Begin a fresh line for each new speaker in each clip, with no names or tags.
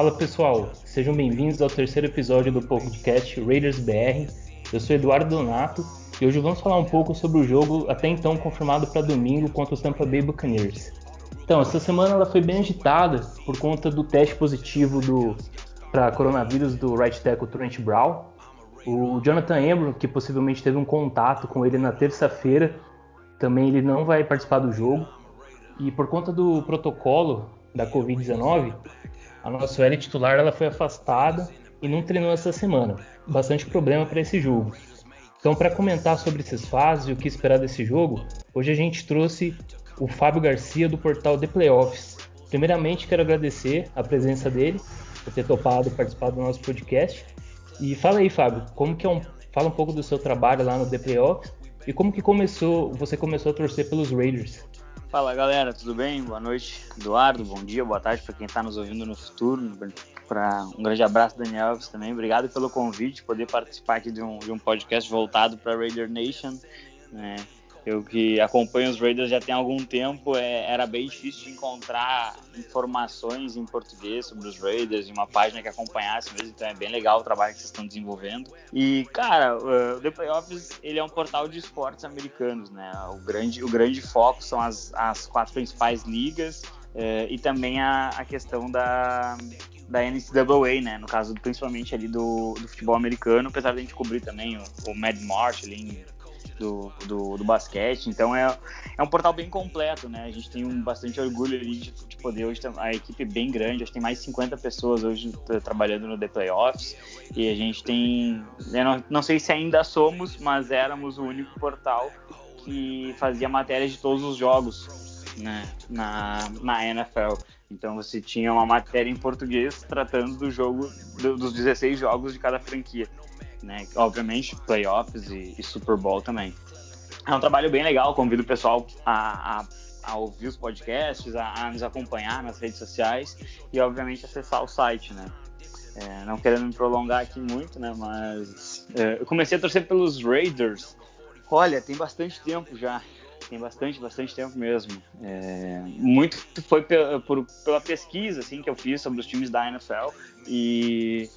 Fala pessoal, sejam bem-vindos ao terceiro episódio do podcast Raiders BR. Eu sou Eduardo Donato e hoje vamos falar um pouco sobre o jogo até então confirmado para domingo contra os Tampa Bay Buccaneers. Então, essa semana ela foi bem agitada por conta do teste positivo do para coronavírus do right tackle Trent Brown. O Jonathan Embro, que possivelmente teve um contato com ele na terça-feira, também ele não vai participar do jogo. E por conta do protocolo da Covid-19, a nossa OL titular ela foi afastada e não treinou essa semana. Bastante problema para esse jogo. Então, para comentar sobre esses fases e o que esperar desse jogo, hoje a gente trouxe o Fábio Garcia do portal The Playoffs. Primeiramente, quero agradecer a presença dele, por ter topado participar do nosso podcast. E fala aí, Fábio, como que é um, fala um pouco do seu trabalho lá no The Playoffs e como que começou, você começou a torcer pelos Raiders.
Fala galera, tudo bem? Boa noite, Eduardo. Bom dia, boa tarde para quem está nos ouvindo no futuro. Para um grande abraço, Daniel Alves também. Obrigado pelo convite, poder participar aqui de um, de um podcast voltado para Raider Nation. Né? Eu que acompanho os Raiders já tem algum tempo, é, era bem difícil de encontrar informações em português sobre os Raiders e uma página que acompanhasse mesmo, então é bem legal o trabalho que vocês estão desenvolvendo. E, cara, o The Playoffs, ele é um portal de esportes americanos, né? O grande, o grande foco são as, as quatro principais ligas é, e também a, a questão da, da NCAA, né? No caso, principalmente ali do, do futebol americano, apesar de a gente cobrir também o, o Mad March ali em do, do, do, basquete. Então é, é um portal bem completo, né? A gente tem um bastante orgulho de, de poder hoje ter a equipe bem grande. Acho que tem mais de 50 pessoas hoje trabalhando no The Playoffs. E a gente tem. Não, não sei se ainda somos, mas éramos o único portal que fazia matéria de todos os jogos né, na, na NFL. Então você tinha uma matéria em português tratando do jogo, do, dos 16 jogos de cada franquia né? Obviamente, playoffs e, e, Super Bowl também. É um trabalho bem legal, convido o pessoal a, a, a ouvir os podcasts, a, a, nos acompanhar nas redes sociais e, obviamente, acessar o site, né? É, não querendo me prolongar aqui muito, né? Mas é, eu comecei a torcer pelos Raiders. Olha, tem bastante tempo já tem bastante, bastante tempo mesmo. É, muito foi pela, por, pela pesquisa assim que eu fiz sobre os times da NFL e,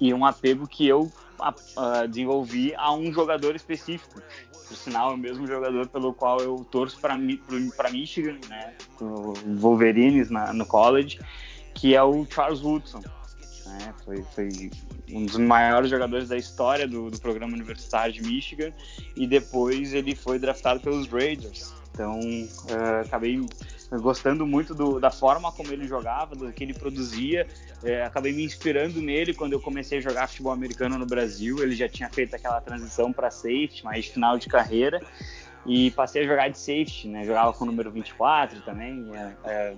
e um apego que eu a desenvolvi a um jogador específico. Por sinal, é o mesmo jogador pelo qual eu torço para Michigan, né, o Wolverines na, no college, que é o Charles Woodson. Né, foi, foi um dos maiores jogadores da história do, do programa universitário de Michigan e depois ele foi draftado pelos Raiders. Então, uh, acabei gostando muito do, da forma como ele jogava, do que ele produzia. É, acabei me inspirando nele quando eu comecei a jogar futebol americano no Brasil. Ele já tinha feito aquela transição para safety, mais final de carreira. E passei a jogar de safety, né? Jogava com o número 24 também. É, é,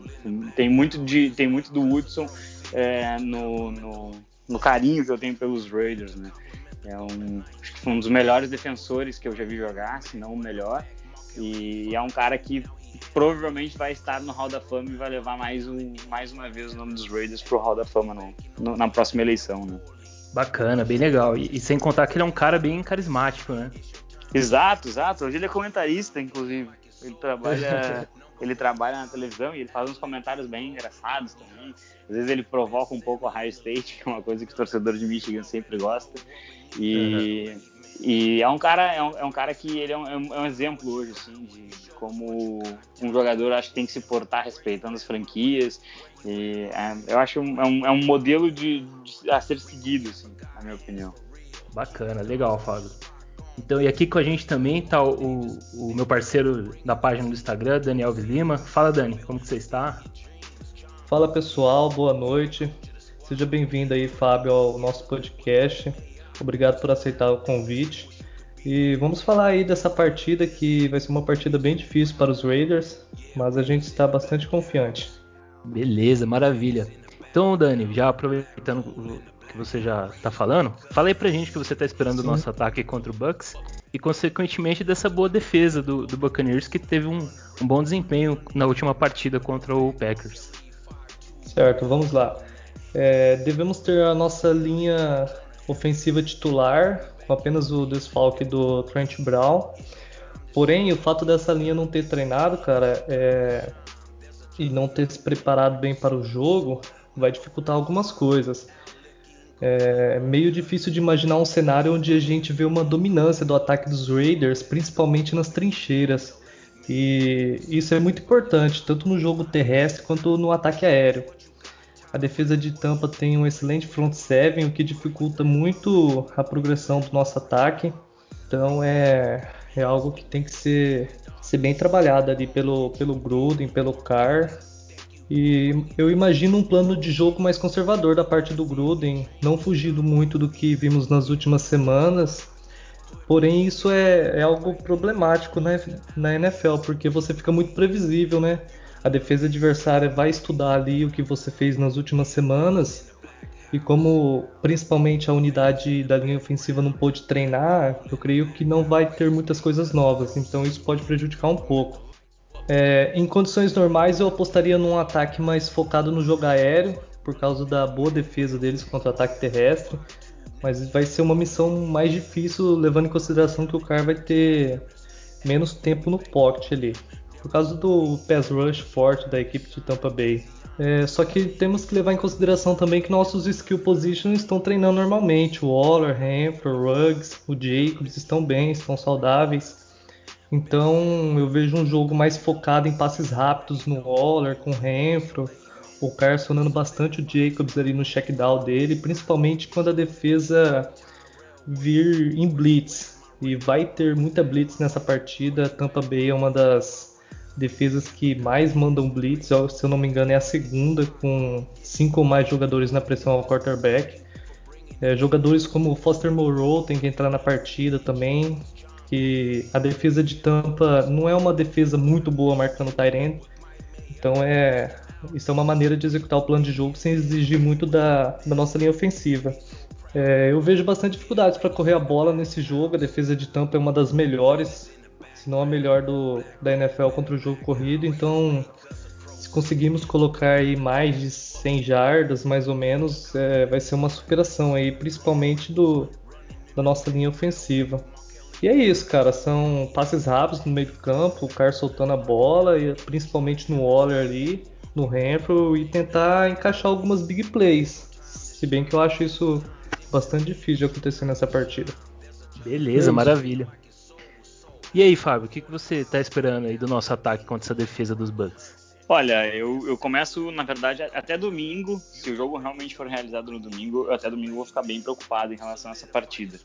tem, muito de, tem muito do Woodson é, no, no, no, carinho que eu tenho pelos Raiders, né? É um, um dos melhores defensores que eu já vi jogar, se não o melhor. E é um cara que provavelmente vai estar no Hall da Fama e vai levar mais, um, mais uma vez o nome dos Raiders pro Hall da Fama no, no, na próxima eleição, né?
Bacana, bem legal. E, e, sem contar que ele é um cara bem carismático, né?
Exato, exato. Hoje ele é comentarista, inclusive. Ele trabalha, ele trabalha na televisão e ele faz uns comentários bem engraçados também. Às vezes ele provoca um pouco a High State, que é uma coisa que o torcedor de Michigan sempre gosta. E, uhum. E é um cara, é um, é um, cara que ele é um, é um é exemplo hoje, assim, de, como um jogador acho que tem que se portar respeitando as franquias. E é, eu acho um, é, um, é um modelo de, de, a ser seguido, assim, na minha opinião.
Bacana, legal, Fábio. Então, e aqui com a gente também está o, o, meu parceiro da página do Instagram, Daniel Lima. Fala, Dani, como que você está?
Fala, pessoal, boa noite. Seja bem-vindo aí, Fábio, ao nosso podcast. Obrigado por aceitar o convite. E vamos falar aí dessa partida que vai ser uma partida bem difícil para os Raiders, mas a gente está bastante confiante.
Beleza, maravilha. Então, Dani, já aproveitando que você já está falando, fala aí pra gente que você está esperando Sim. o nosso ataque contra o Bucks e, consequentemente, dessa boa defesa do, do Buccaneers que teve um, um bom desempenho na última partida contra o Packers.
Certo, vamos lá. É, devemos ter a nossa linha ofensiva titular com apenas o desfalque do Trent Brown. Porém, o fato dessa linha não ter treinado, cara, é... e não ter se preparado bem para o jogo, vai dificultar algumas coisas. É meio difícil de imaginar um cenário onde a gente vê uma dominância do ataque dos Raiders, principalmente nas trincheiras. E isso é muito importante, tanto no jogo terrestre quanto no ataque aéreo. A defesa de Tampa tem um excelente front seven, o que dificulta muito a progressão do nosso ataque. Então é, é algo que tem que ser, ser bem trabalhado ali pelo, pelo Gruden, pelo Carr e eu imagino um plano de jogo mais conservador da parte do Gruden, não fugindo muito do que vimos nas últimas semanas. Porém, isso é, é algo problemático né, na NFL, porque você fica muito previsível, né? A defesa adversária vai estudar ali o que você fez nas últimas semanas. E como principalmente a unidade da linha ofensiva não pôde treinar, eu creio que não vai ter muitas coisas novas. Então isso pode prejudicar um pouco. É, em condições normais, eu apostaria num ataque mais focado no jogo aéreo, por causa da boa defesa deles contra o ataque terrestre. Mas vai ser uma missão mais difícil, levando em consideração que o cara vai ter menos tempo no pocket ali, por causa do pass rush forte da equipe de Tampa Bay. É, só que temos que levar em consideração também que nossos skill positions estão treinando normalmente. O Waller, Hamper, Ruggs, o Jacobs estão bem, estão saudáveis. Então eu vejo um jogo mais focado em passes rápidos no Waller, com o Renfro, o Carr sonando bastante o Jacobs ali no check down dele, principalmente quando a defesa vir em blitz. E vai ter muita blitz nessa partida. Tampa Bay é uma das defesas que mais mandam blitz, se eu não me engano é a segunda, com cinco ou mais jogadores na pressão ao quarterback. É, jogadores como Foster Moreau tem que entrar na partida também que a defesa de Tampa não é uma defesa muito boa marcando Tyrant. Então é isso é uma maneira de executar o plano de jogo sem exigir muito da, da nossa linha ofensiva. É, eu vejo bastante dificuldades para correr a bola nesse jogo. A defesa de Tampa é uma das melhores, se não a melhor do, da NFL contra o jogo corrido. Então, se conseguirmos colocar aí mais de 100 jardas, mais ou menos, é, vai ser uma superação aí, principalmente do, da nossa linha ofensiva. E é isso, cara. São passes rápidos no meio do campo, o cara soltando a bola, e principalmente no Waller ali, no Renfro, e tentar encaixar algumas big plays. Se bem que eu acho isso bastante difícil de acontecer nessa partida.
Beleza, é maravilha. E aí, Fábio, o que, que você está esperando aí do nosso ataque contra essa defesa dos Bucks?
Olha, eu, eu começo, na verdade, até domingo. Se o jogo realmente for realizado no domingo, até domingo vou ficar bem preocupado em relação a essa partida.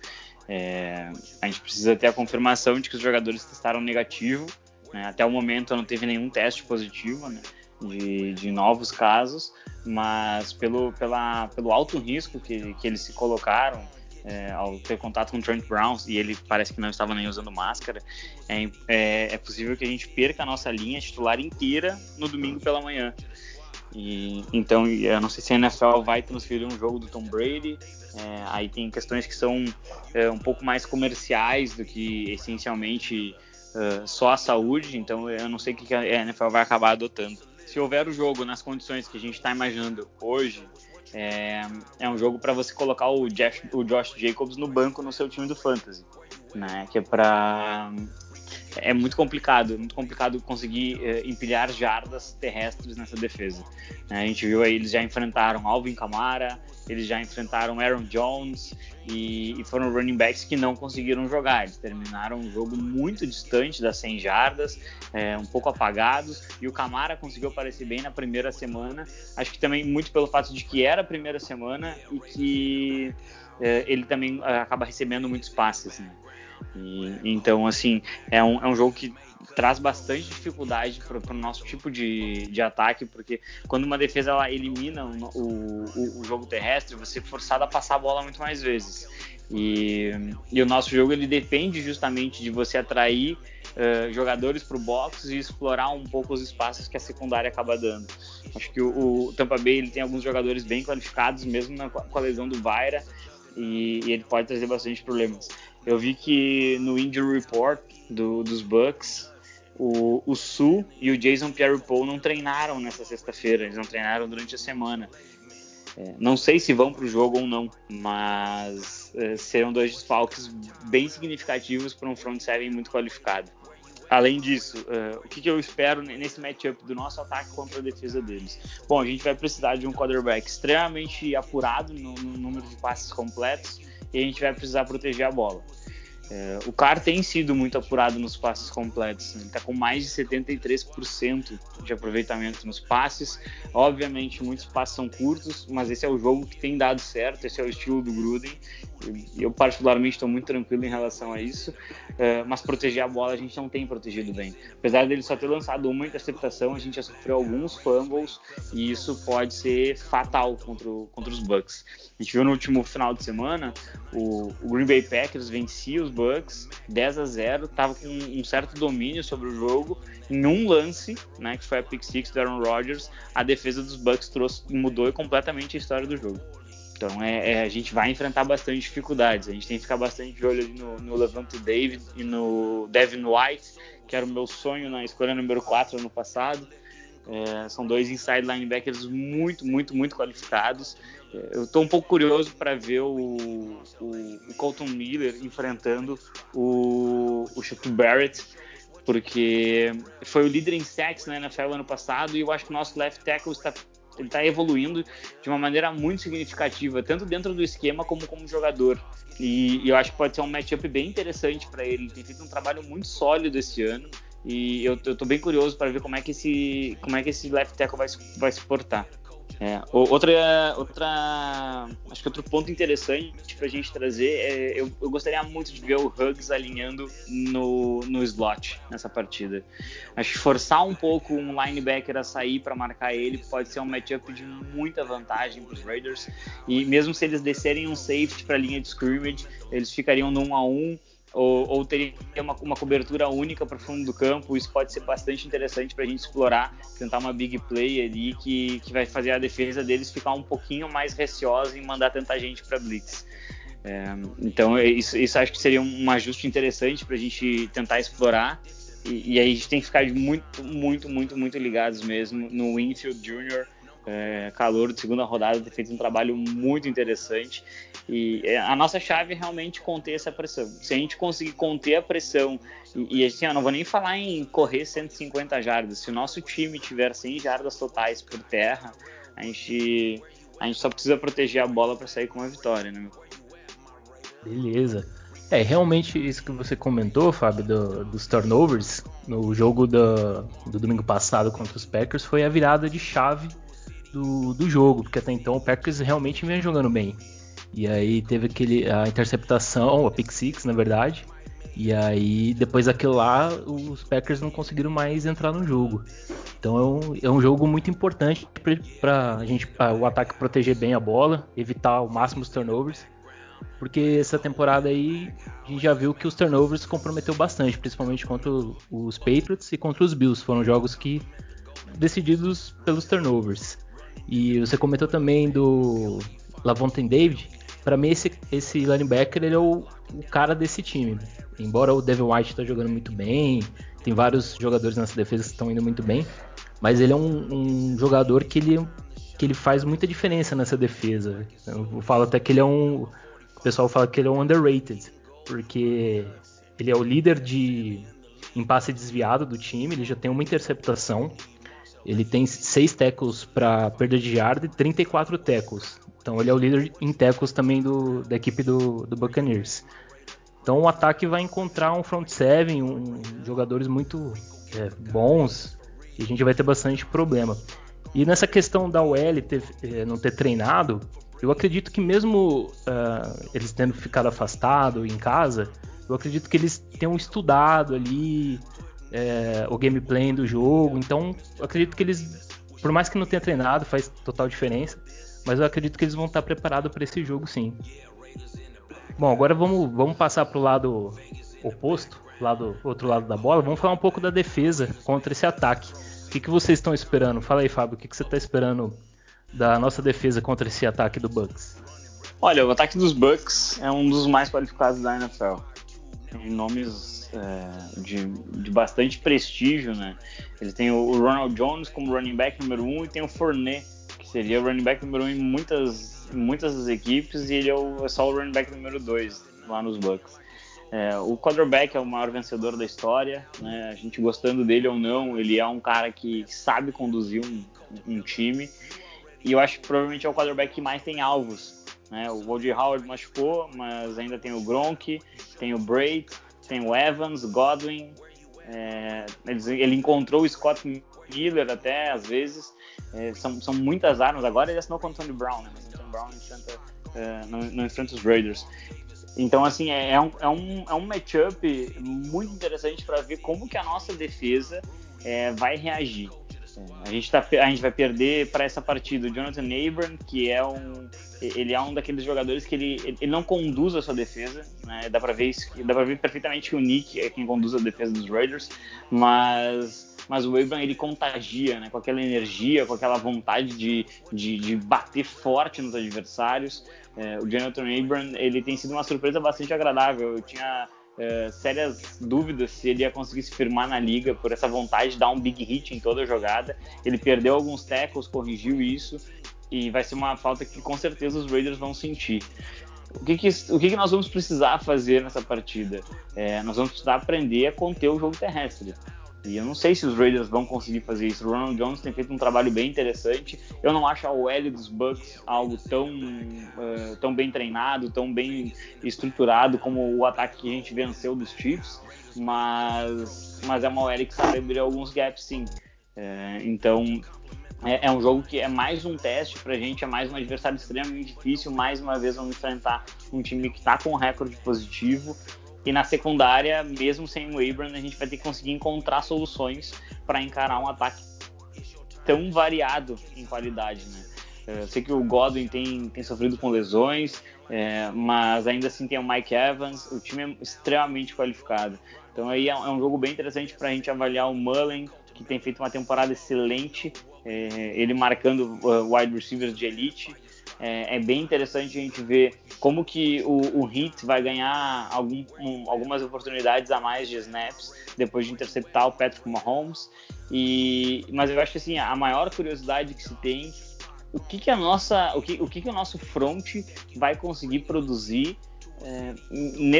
É, a gente precisa ter a confirmação de que os jogadores testaram negativo. Né? Até o momento não teve nenhum teste positivo né? de, de, novos casos, mas pelo, pela, pelo alto risco que, que eles se colocaram é, ao ter contato com o Trent Brown e ele parece que não estava nem usando máscara, é, é, é possível que a gente perca a nossa linha titular inteira no domingo pela manhã. E, então, eu não sei se a NFL vai transferir um jogo do Tom Brady. É, aí tem questões que são é, um pouco mais comerciais do que essencialmente uh, só a saúde. Então, eu não sei o que a NFL vai acabar adotando. Se houver o jogo nas condições que a gente está imaginando hoje, é, é um jogo para você colocar o, Jeff, o Josh Jacobs no banco no seu time do Fantasy. Né, que é para é muito complicado, muito complicado conseguir uh, empilhar jardas terrestres nessa defesa. Uh, a gente viu aí, eles já enfrentaram Alvin Kamara, eles já enfrentaram Aaron Jones e, e, foram running backs que não conseguiram jogar. Eles terminaram um jogo muito distante das 100 jardas, é, um pouco apagados, e o Camara conseguiu aparecer bem na primeira semana. Acho que também muito pelo fato de que era a primeira semana e que é, ele também acaba recebendo muitos passes. Né? E, então, assim, é um, é um jogo que traz bastante dificuldade para o nosso tipo de, de ataque, porque quando uma defesa ela elimina o, o, o, jogo terrestre, você é forçado a passar a bola muito mais vezes. E, e o nosso jogo ele depende justamente de você atrair uh, jogadores para o box e explorar um pouco os espaços que a secundária acaba dando. Acho que o, o Tampa Bay ele tem alguns jogadores bem qualificados, mesmo na, com a lesão do Vaira, e, e ele pode trazer bastante problemas. Eu vi que no injury report do, dos Bucks, o, o Su e o Jason Pierre-Paul não treinaram nessa sexta-feira, eles não treinaram durante a semana. É, não sei se vão para o jogo ou não, mas é, serão dois desfalques bem significativos para um front seven muito qualificado. além disso, uh, o que, que, eu espero nesse matchup do nosso ataque contra a defesa deles? Bom, a gente vai precisar de um quarterback extremamente apurado no, no número de passes completos e a gente vai precisar proteger a bola. É, o Carr tem sido muito apurado nos passes completos. Né? Ele está com mais de 73% de aproveitamento nos passes. Obviamente, muitos passes são curtos, mas esse é o jogo que tem dado certo. Esse é o estilo do Gruden. Eu, particularmente, estou muito tranquilo em relação a isso. É, mas proteger a bola a gente não tem protegido bem. Apesar dele só ter lançado uma interceptação, a gente já sofreu alguns fumbles e isso pode ser fatal contra, contra os Bucks. A gente viu no último final de semana o, o Green Bay Packers vencia os Bucks 10 a 0, tava com um certo domínio sobre o jogo. Em um lance, né, que foi a pick six do Aaron Rodgers, a defesa dos Bucks trouxe, mudou completamente a história do jogo. Então é, é, a gente vai enfrentar bastante dificuldades. A gente tem que ficar bastante de olho no, no Levante David e no Devin White, que era o meu sonho na escolha número 4 ano passado. É, são dois inside linebackers muito, muito, muito qualificados. É, eu estou um pouco curioso para ver o, o, o, Colton Miller enfrentando o, o Chuck Barrett, porque foi o líder em sacks na NFL ano passado e eu acho que o nosso left tackle está ele está evoluindo de uma maneira muito significativa, tanto dentro do esquema como como jogador. E, e eu acho que pode ser um matchup bem interessante para ele. Ele tem feito um trabalho muito sólido esse ano. E eu, eu tô bem curioso para ver como é que esse, como é que esse left tackle vai, vai se portar. É, outra, outra, acho que outro ponto interessante para a gente trazer é, eu, eu, gostaria muito de ver o Hugs alinhando no, no slot nessa partida. Acho que forçar um pouco um linebacker a sair para marcar ele pode ser um matchup de muita vantagem para os Raiders. E mesmo se eles descerem um safety para a linha de scrimmage, eles ficariam no 1 a 1 ou, ou teria uma, uma, cobertura única para o fundo do campo. Isso pode ser bastante interessante para a gente explorar, tentar uma big play ali que, que vai fazer a defesa deles ficar um pouquinho mais receosa em mandar tanta gente para blitz. É, então, isso, isso, acho que seria um ajuste interessante para a gente tentar explorar. E, e, aí a gente tem que ficar muito, muito, muito, muito ligados mesmo no Winfield Jr., é, calor de segunda rodada, ter feito um trabalho muito interessante. E é, a nossa chave é realmente conter essa pressão. Se a gente conseguir conter a pressão, e, e assim, eu não vou nem falar em correr 150 jardas, se o nosso time tiver 100 jardas totais por terra, a gente, a gente só precisa proteger a bola para sair com uma vitória, né?
Beleza. É, realmente isso que você comentou, Fábio, do, dos turnovers no jogo do, do domingo passado contra os Packers foi a virada de chave do, do jogo, porque até então o Packers realmente vinha jogando bem. E aí teve aquele, a interceptação, a pick six, na verdade. E aí, depois daquilo lá, os Packers não conseguiram mais entrar no jogo. Então é um, é um jogo muito importante para a gente, pra o ataque proteger bem a bola, evitar ao máximo os turnovers. Porque essa temporada aí a gente já viu que os turnovers comprometeu bastante, principalmente contra os Patriots e contra os Bills. Foram jogos que decididos pelos turnovers. E você comentou também do Lavonte David. Para mim, esse, esse linebacker ele é o, o, cara desse time. Embora o Devin White está jogando muito bem, tem vários jogadores nessa defesa que estão indo muito bem, mas ele é um, um, jogador que ele, que ele faz muita diferença nessa defesa. Eu falo até que ele é um. O pessoal fala que ele é um underrated, porque ele é o líder de em passe desviado do time, ele já tem uma interceptação, ele tem 6 tackles para perda de jarda e 34 tackles. Então ele é o líder em tackles também do, da equipe do, do Buccaneers. Então o ataque vai encontrar um front seven, um, jogadores muito é, bons e a gente vai ter bastante problema. E nessa questão da OL ter, é, não ter treinado, eu acredito que mesmo uh, eles tendo ficado afastado em casa, eu acredito que eles tenham estudado ali é, o gameplay do jogo. Então, acredito que eles, por mais que não tenha treinado, faz total diferença. Mas eu acredito que eles vão estar preparados para esse jogo, sim. Bom, agora vamos, vamos passar para o lado oposto, lado, outro lado da bola. Vamos falar um pouco da defesa contra esse ataque. O que, que vocês estão esperando? Fala aí, Fábio, o que, que você está esperando da nossa defesa contra esse ataque do Bucks?
Olha, o ataque dos Bucks é um dos mais qualificados da NFL. Tem nomes é, de, de, bastante prestígio, né? Ele tem o Ronald Jones como running back número um e tem o Fournette, que seria o running back número um em muitas, muitas das equipes, e ele é, o, é só o running back número dois lá nos Bucks. É, o quarterback é o maior vencedor da história, né? a gente gostando dele ou não, ele é um cara que sabe conduzir um, um time e eu acho que provavelmente é o quarterback que mais tem alvos. Né? O O.J. Howard machucou, mas ainda tem o Gronk, tem o Braid, tem o Evans, Godwin. É, ele encontrou o Scott Miller até às vezes. É, são, são muitas armas. Agora ele assinou com o Tony Brown, né? mas o Tony Brown enfrenta, é, não, não enfrenta os Raiders. Então, assim, é, é, um, é, um, é um matchup muito interessante para ver como que a nossa defesa é, vai reagir. A gente, tá, a gente vai perder para essa partida o Jonathan Abram, que é um ele é um daqueles jogadores que ele, ele não conduz a sua defesa, né? Dá para ver isso, dá para ver perfeitamente que o Nick é quem conduz a defesa dos Raiders, mas mas o Abram ele contagia, né? Com aquela energia, com aquela vontade de, de, de bater forte nos adversários. É, o Jonathan Abram ele tem sido uma surpresa bastante agradável. Eu tinha é, sérias dúvidas se ele ia conseguir se firmar na liga por essa vontade de dar um big hit em toda a jogada. Ele perdeu alguns tackles, corrigiu isso e vai ser uma falta que com certeza os Raiders vão sentir. O que, que, o que, que nós vamos precisar fazer nessa partida? É, nós vamos precisar aprender a conter o jogo terrestre. E eu não sei se os Raiders vão conseguir fazer isso. O Ronald Jones tem feito um trabalho bem interessante. Eu não acho a OL dos Bucks algo tão, uh, tão bem treinado, tão bem estruturado como o ataque que a gente venceu dos Chiefs, mas, mas é uma OL que sabe abrir alguns gaps sim. Uh, então é, é, um jogo que é mais um teste pra gente, é mais um adversário extremamente difícil. Mais uma vez vamos enfrentar um time que está com um recorde positivo e na secundária, mesmo sem o Abram, a gente vai ter que conseguir encontrar soluções para encarar um ataque tão variado em qualidade, né? Eu sei que o Godwin tem, tem sofrido com lesões, é, mas ainda assim tem o Mike Evans, o time é extremamente qualificado. Então aí é, um, é jogo bem interessante para a gente avaliar o Mullen, que tem feito uma temporada excelente, é, ele marcando uh, wide receivers de elite, é, é, bem interessante a gente ver como que o, o Heat vai ganhar algum, um, algumas oportunidades a mais de snaps depois de interceptar o Patrick Mahomes. E, mas eu acho que assim, a maior curiosidade que se tem o que, que a nossa, o que, o que, que o nosso front vai conseguir produzir é,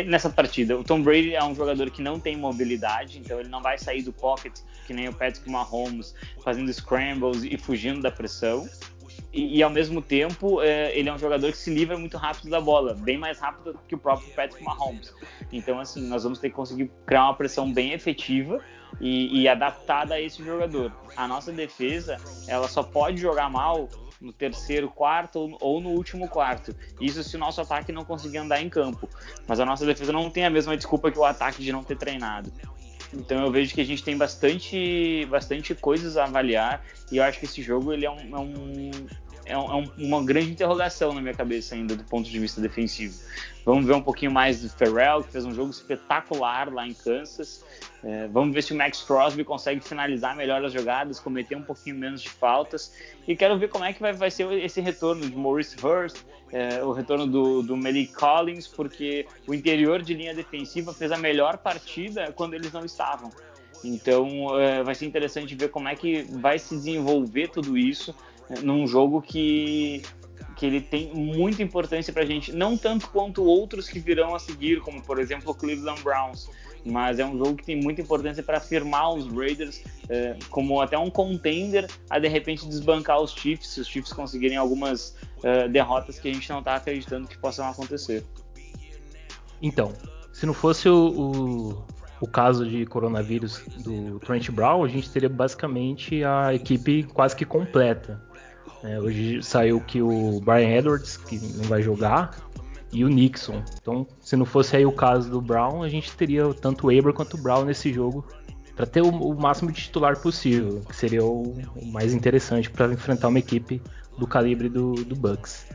nessa partida. O Tom Brady é um jogador que não tem mobilidade, então ele não vai sair do pocket que nem o Patrick Mahomes, fazendo scrambles e fugindo da pressão e, ao mesmo tempo é, ele é um jogador que se livra muito rápido da bola, bem mais rápido que o próprio Patrick Mahomes. Então, assim, nós vamos ter que conseguir criar uma pressão bem efetiva e, e adaptada a esse jogador. A nossa defesa, ela só pode jogar mal no terceiro quarto ou no último quarto. Isso se o nosso ataque não conseguir andar em campo. Mas a nossa defesa não tem a mesma desculpa que o ataque de não ter treinado. Então eu vejo que a gente tem bastante, bastante coisas a avaliar e eu acho que esse jogo ele é, um, é, um, é, um, é uma grande interrogação na minha cabeça ainda do ponto de vista defensivo. Vamos ver um pouquinho mais do Ferrell, que fez um jogo espetacular lá em Kansas. É, vamos ver se o Max Crosby consegue finalizar melhor as jogadas, cometer um pouquinho menos de faltas. E quero ver como é que vai, vai ser esse retorno de Maurice Hurst, é, o retorno do, do Malik Collins, porque o interior de linha defensiva fez a melhor partida quando eles não estavam. Então é, vai ser interessante ver como é que vai se desenvolver tudo isso num jogo que que ele tem muita importância para a gente, não tanto quanto outros que virão a seguir, como por exemplo o Cleveland Browns, mas é um jogo que tem muita importância para afirmar os Raiders é, como até um contender a de repente desbancar os Chiefs, se os Chiefs conseguirem algumas é, derrotas que a gente não está acreditando que possam acontecer.
Então, se não fosse o, o, o, caso de coronavírus do Trent Brown, a gente teria basicamente a equipe quase que completa. É, hoje saiu que o Brian Edwards, que não vai jogar, e o Nixon. Então, se não fosse aí o caso do Brown, a gente teria tanto o Abram quanto o Brown nesse jogo para ter o, o, máximo de titular possível, que seria o, o mais interessante para enfrentar uma equipe do calibre do, do Bucks.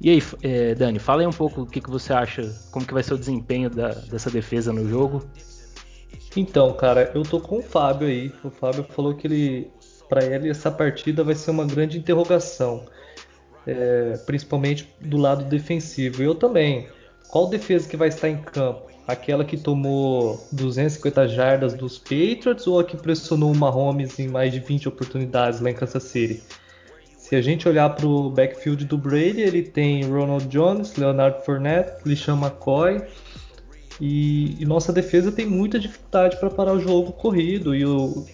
E aí, é, Dani, fala aí um pouco o que, que você acha, como que vai ser o desempenho da, dessa defesa no jogo.
Então, cara, eu tô com o Fábio aí. O Fábio falou que ele, para ele, essa partida vai ser uma grande interrogação é, principalmente do lado defensivo. Eu também. Qual defesa que vai estar em campo? Aquela que tomou 250 jardas dos Patriots ou a que pressionou o Mahomes em mais de 20 oportunidades lá em Kansas City? Se a gente olhar para o backfield do Brady, ele tem Ronald Jones, Leonard Fournette, LeSean McCoy, E, e nossa defesa tem muita dificuldade para parar o jogo corrido e o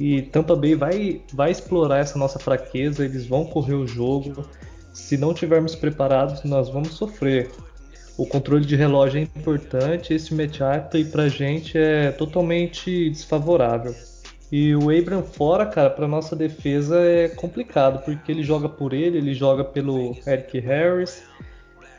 e Tampa Bay vai, vai explorar essa nossa fraqueza, eles vão correr o jogo. Se não tivermos preparados, nós vamos sofrer. O controle de relógio é importante, esse matchup pra gente é totalmente desfavorável. E o Abram fora, cara, para nossa defesa é complicado, porque ele joga por ele, ele joga pelo Eric Harris.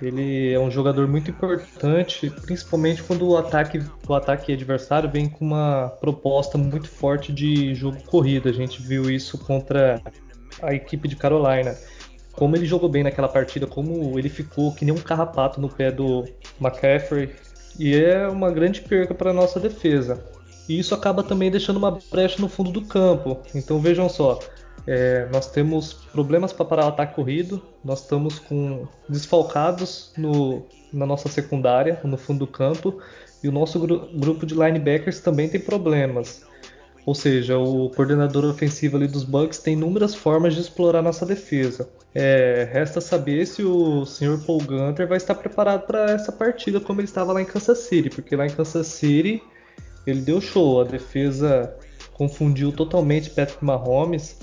Ele é um jogador muito importante, principalmente quando o ataque, o ataque adversário vem com uma proposta muito forte de jogo corrido. A gente viu isso contra a equipe de Carolina. Como ele jogou bem naquela partida, como ele ficou que nem um carrapato no pé do McCaffrey. E é uma grande perca para nossa defesa. E isso acaba também deixando uma brecha no fundo do campo. Então vejam só, é, nós temos problemas para parar o ataque corrido, nós estamos com desfalcados no, na nossa secundária, no fundo do campo, e o nosso gru grupo de linebackers também tem problemas. Ou seja, o coordenador ofensivo ali dos Bucks tem inúmeras formas de explorar nossa defesa. É, resta saber se o Sr. Paul Gunter vai estar preparado para essa partida como ele estava lá em Kansas City, porque lá em Kansas City ele deu show, a defesa confundiu totalmente Patrick Mahomes.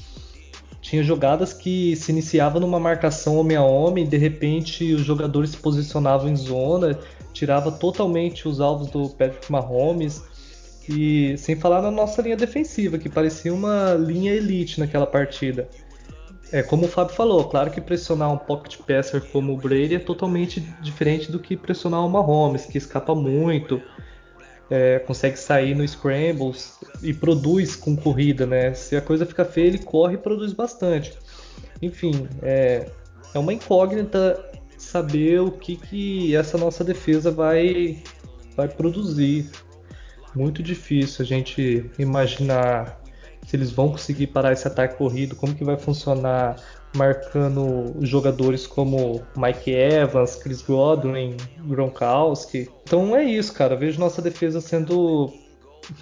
Tinha jogadas que se iniciava numa marcação homem a homem, de repente os jogadores se posicionavam em zona, tirava totalmente os alvos do Patrick Mahomes. E sem falar na nossa linha defensiva, que parecia uma linha elite naquela partida. É como o Fábio falou, claro que pressionar um pocket passer como o Brady é totalmente diferente do que pressionar o Mahomes, que escapa muito, é, consegue sair no scrambles e produz com corrida, né? Se a coisa fica feia, ele corre e produz bastante. Enfim, é, é uma incógnita saber o que, que essa nossa defesa vai, vai produzir. Muito difícil a gente imaginar se eles vão conseguir parar esse ataque corrido, como que vai funcionar marcando jogadores como Mike Evans, Chris Godwin, Gronkowski. Então é isso, cara. vejo nossa defesa sendo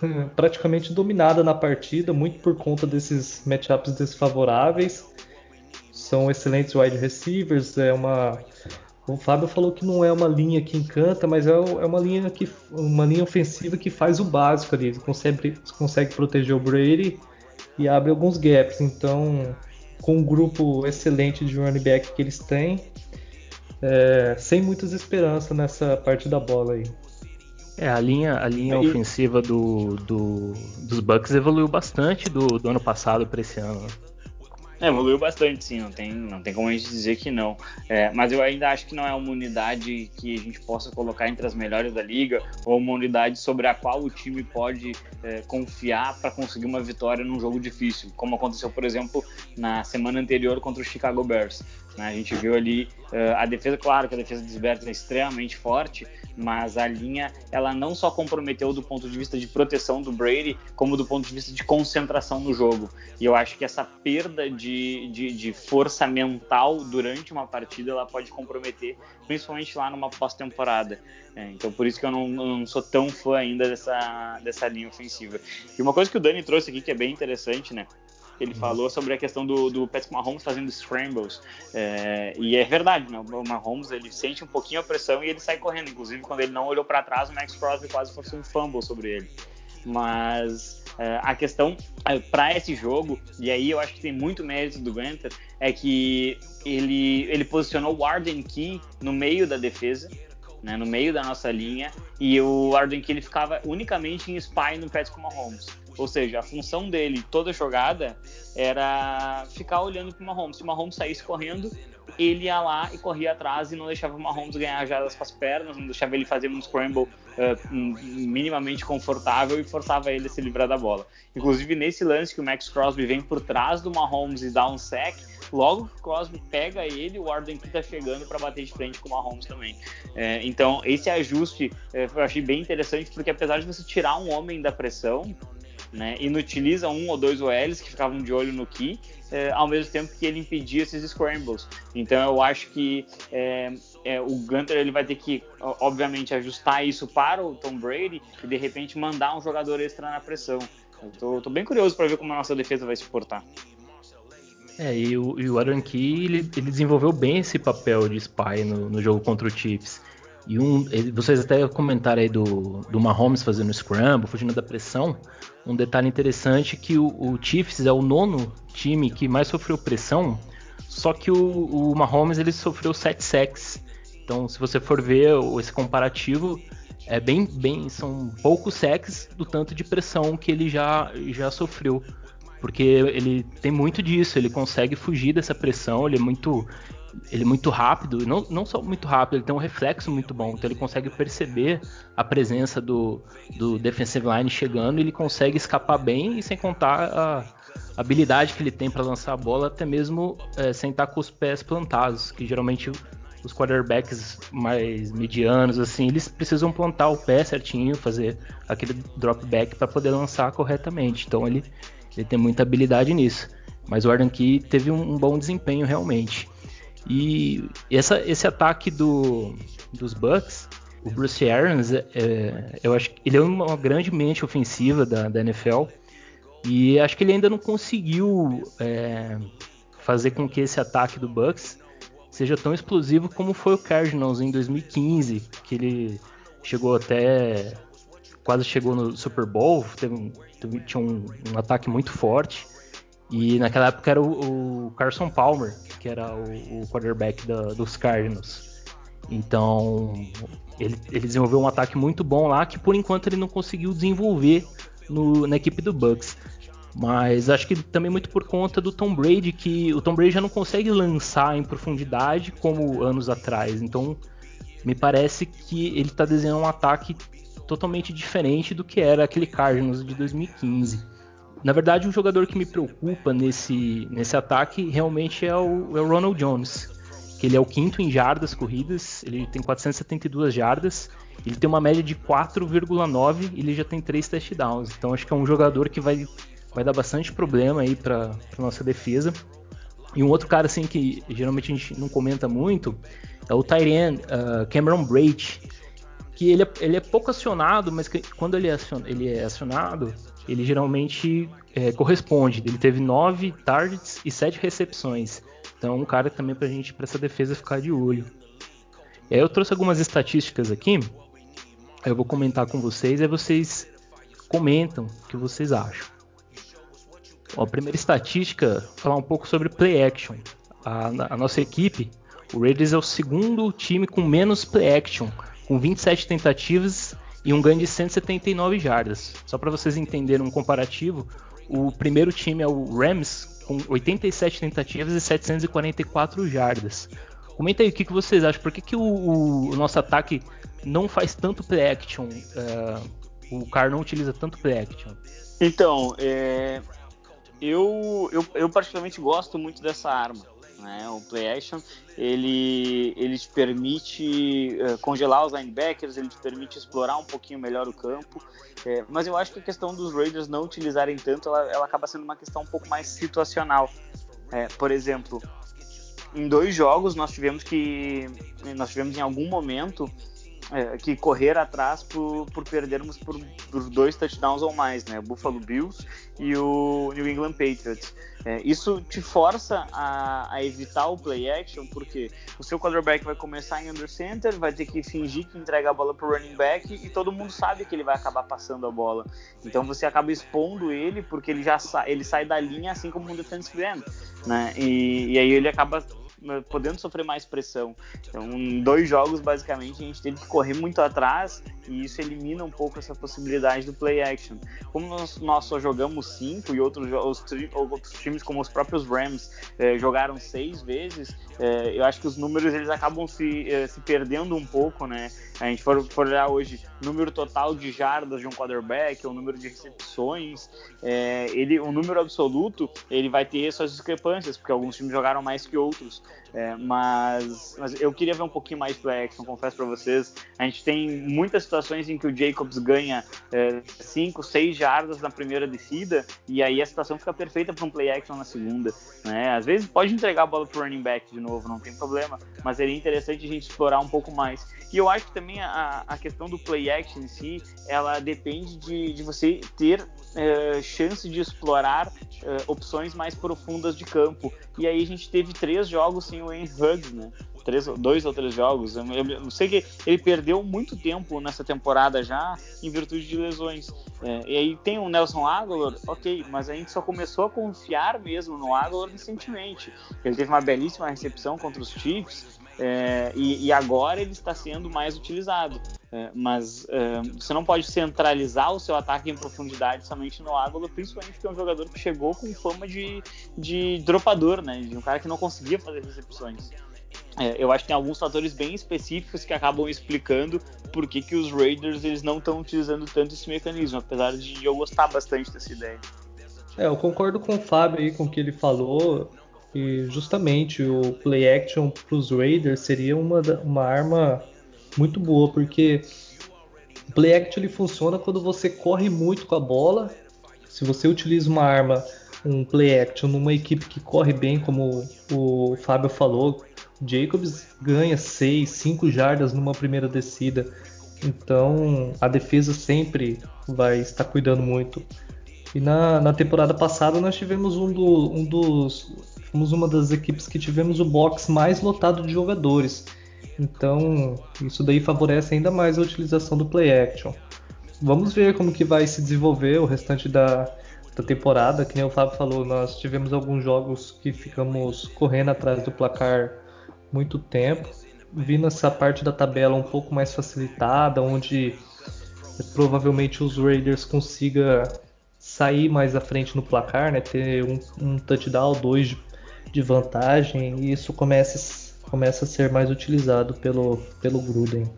praticamente dominada na partida, muito por conta desses matchups desfavoráveis. São excelentes wide receivers, é uma o Fábio falou que não é uma linha que encanta, mas é, é uma linha que uma linha ofensiva que faz o básico ali, consegue, consegue proteger o Brady e abre alguns gaps. Então, com um grupo excelente de running back que eles têm, é, sem muitas esperanças nessa parte da bola aí.
É, a linha, a linha e... ofensiva do, do, dos Bucks evoluiu bastante do, do ano passado para esse ano.
É, evoluiu bastante, sim, não tem, não tem como a gente dizer que não. É, mas eu ainda acho que não é uma unidade que a gente possa colocar entre as melhores da liga, ou uma unidade sobre a qual o time pode é, confiar para conseguir uma vitória num jogo difícil, como aconteceu, por exemplo, na semana anterior contra o Chicago Bears. Né? A gente viu ali uh, a defesa, claro que a defesa dos Bears é extremamente forte, mas a linha ela não só comprometeu do ponto de vista de proteção do Brady, como do ponto de vista de concentração no jogo. E eu acho que essa perda de, de, de força mental durante uma partida ela pode comprometer, principalmente lá numa pós-temporada. É, então por isso que eu não, não, sou tão fã ainda dessa, dessa linha ofensiva. E uma coisa que o Dani trouxe aqui que é bem interessante, né? Ele uhum. falou sobre a questão do, do Patrick Mahomes fazendo scrambles. É, e é verdade, né? O Mahomes ele sente um pouquinho a pressão e ele sai correndo. Inclusive, quando ele não olhou para trás, o Max Crosby quase forçou um fumble sobre ele. Mas é, a questão é, para esse jogo, e aí eu acho que tem muito mérito do Gunter, é que ele, ele posicionou o Arden Key no meio da defesa. Né, no meio da nossa linha, e o Arden Key ele ficava unicamente em spy no Patrick Mahomes. Ou seja, a função dele toda jogada era ficar olhando para o Mahomes. Se o Mahomes saísse correndo, ele ia lá e corria atrás e não deixava o Mahomes ganhar jadas com as pernas, não deixava ele fazer um scramble uh, minimamente confortável e forçava ele a se livrar da bola. Inclusive nesse lance que o Max Crosby vem por trás do Mahomes e dá um sec, logo que o Crosby pega ele, o Arden que tá chegando para bater de frente com o Mahomes também. É, então esse ajuste é, eu achei bem interessante porque apesar de você tirar um homem da pressão né, inutiliza um ou dois OLs que ficavam de olho no Key, é, ao mesmo tempo que ele impedia esses scrambles. Então eu acho que é, é, o Gunter ele vai ter que, obviamente, ajustar isso para o Tom Brady e de repente mandar um jogador extra na pressão. Eu tô, tô bem curioso para ver como a nossa defesa vai se portar.
É, e o, e o Aaron Key, ele, ele, desenvolveu bem esse papel de spy no, no jogo contra o Chiefs. E um, vocês até comentaram aí do, do Mahomes fazendo scramble, fugindo da pressão. Um detalhe interessante é que o, o Chiefs é o nono time que mais sofreu pressão, só que o, o Mahomes ele sofreu 7 sacks. Então, se você for ver esse comparativo, é bem, bem, são poucos sacks do tanto de pressão que ele já, já sofreu. Porque ele tem muito disso, ele consegue fugir dessa pressão, ele é muito, ele é muito rápido, não, não só muito rápido, ele tem um reflexo muito bom, então ele consegue perceber a presença do, do defensive line chegando, ele consegue escapar bem e sem contar a habilidade que ele tem para lançar a bola, até mesmo é, sem estar com os pés plantados, que geralmente os quarterbacks mais medianos assim, eles precisam plantar o pé certinho, fazer aquele drop back para poder lançar corretamente. Então ele, ele tem muita habilidade nisso. Mas o Arden Key teve um bom desempenho realmente. E essa, esse ataque do, dos Bucks, o Bruce Arians, é, é, eu acho que ele é uma grande mente ofensiva da, da NFL e acho que ele ainda não conseguiu é, fazer com que esse ataque do Bucks seja tão explosivo como foi o Cardinals em 2015, que ele chegou até quase chegou no Super Bowl, teve, teve, tinha um, um, ataque muito forte. E naquela época era o, o Carson Palmer, que era o, o quarterback da, dos Cardinals. Então, ele, ele, desenvolveu um ataque muito bom lá, que por enquanto ele não conseguiu desenvolver no, na equipe do Bucks. Mas acho que também muito por conta do Tom Brady, que o Tom Brady já não consegue lançar em profundidade como anos atrás. Então, me parece que ele está desenhando um ataque totalmente diferente do que era aquele Cardinals de 2015. Na verdade, um jogador que me preocupa nesse, nesse ataque realmente é o, é o Ronald Jones, que ele é o quinto em jardas corridas, ele tem 472 jardas, ele tem uma média de 4,9 e ele já tem três touchdowns. Então acho que é um jogador que vai, vai dar bastante problema aí para nossa defesa. E um outro cara assim que geralmente a gente não comenta muito é o Tyrion uh, Cameron Braid, que ele é, ele é pouco acionado, mas que, quando ele é, acionado, ele é acionado, ele geralmente é, corresponde. Ele teve nove targets e sete recepções. Então, é um cara também pra gente, pra essa defesa ficar de olho. Aí eu trouxe algumas estatísticas aqui. Eu vou comentar com vocês e vocês comentam o que vocês acham. Ó, a primeira estatística, falar um pouco sobre play action. A, a nossa equipe, o Raiders é o segundo time com menos play action, com 27 tentativas e um ganho de 179 jardas. Só para vocês entenderem um comparativo, o primeiro time é o Rams com 87 tentativas e 744 jardas. Comenta aí o que, que vocês acham. Por que, que o, o, nosso ataque não faz tanto play action? Uh, o Car não utiliza tanto play action?
Então, é, eu, eu, eu particularmente gosto muito dessa arma. Né? O play action ele, ele te permite uh, congelar os linebackers, ele te permite explorar um pouquinho melhor o campo. É, mas eu acho que a questão dos Raiders não utilizarem tanto, ela, ela acaba sendo uma questão um pouco mais situacional. É, por exemplo, em dois jogos nós tivemos que nós tivemos em algum momento é, que correr atrás por, por perdermos por, por, dois touchdowns ou mais, né? O Buffalo Bills e o New England Patriots. É, isso te força a, a, evitar o play action, porque o seu quarterback vai começar em under center, vai ter que fingir que entrega a bola para o running back e todo mundo sabe que ele vai acabar passando a bola. Então você acaba expondo ele porque ele já sa ele sai da linha assim como um defensive end, né? E, e aí ele acaba podendo sofrer mais pressão. Então, em dois jogos, basicamente, a gente teve que correr muito atrás e isso elimina um pouco essa possibilidade do play action. Como nós, nós só jogamos cinco e outros, os, outros times, como os próprios Rams, eh, jogaram seis vezes, eh, eu acho que os números eles acabam se, eh, se perdendo um pouco, né? A gente for, for olhar hoje número total de jardas de um quarterback, o número de recepções, é, ele, o número absoluto, ele vai ter suas discrepâncias, porque alguns times jogaram mais que outros. culture É, mas, mas, eu queria ver um pouquinho mais play action, confesso para vocês. A gente tem muitas situações em que o Jacobs ganha 5, é, 6 jardas na primeira descida e aí a situação fica perfeita para um play action na segunda. Né? Às vezes pode entregar a bola para running back de novo, não tem problema, mas seria interessante a gente explorar um pouco mais. E eu acho que também a, a questão do play action em si, ela depende de, de você ter é, chance de explorar é, opções mais profundas de campo. E aí a gente teve três jogos sem Wayne Huggs, né? três, dois ou três jogos. Eu, eu, sei que ele perdeu muito tempo nessa temporada já em virtude de lesões. É, e aí tem o Nelson Aguilar, ok, mas a gente só começou a confiar mesmo no Aguilar recentemente. Ele teve uma belíssima recepção contra os Chiefs é, e, e, agora ele está sendo mais utilizado. É, mas é, você não pode centralizar o seu ataque em profundidade somente no Águila, principalmente porque é um jogador que chegou com fama de, de dropador, né? De um cara que não conseguia fazer recepções. É, eu acho que tem alguns fatores bem específicos que acabam explicando por que, que os Raiders eles não estão utilizando tanto esse mecanismo, apesar de eu gostar bastante dessa ideia.
É, eu concordo com o Fábio aí com o que ele falou. E justamente o play action para os Raiders seria uma, uma arma muito boa, porque o play action ele funciona quando você corre muito com a bola. Se você utiliza uma arma, um play action numa equipe que corre bem, como o Fábio falou, Jacobs ganha 6, 5 jardas numa primeira descida. Então a defesa sempre vai estar cuidando muito. E na, na temporada passada nós tivemos um, do, um dos fomos uma das equipes que tivemos o box mais lotado de jogadores. Então, isso daí favorece ainda mais a utilização do play action. Vamos ver como que vai se desenvolver o restante da, da temporada. Que nem o Fábio falou, nós tivemos alguns jogos que ficamos correndo atrás do placar muito tempo. Vindo essa parte da tabela um pouco mais facilitada, onde provavelmente os Raiders consiga sair mais à frente no placar, né? Ter um, um touchdown, dois de de vantagem e isso começa, começa a ser mais utilizado pelo, pelo Gruden.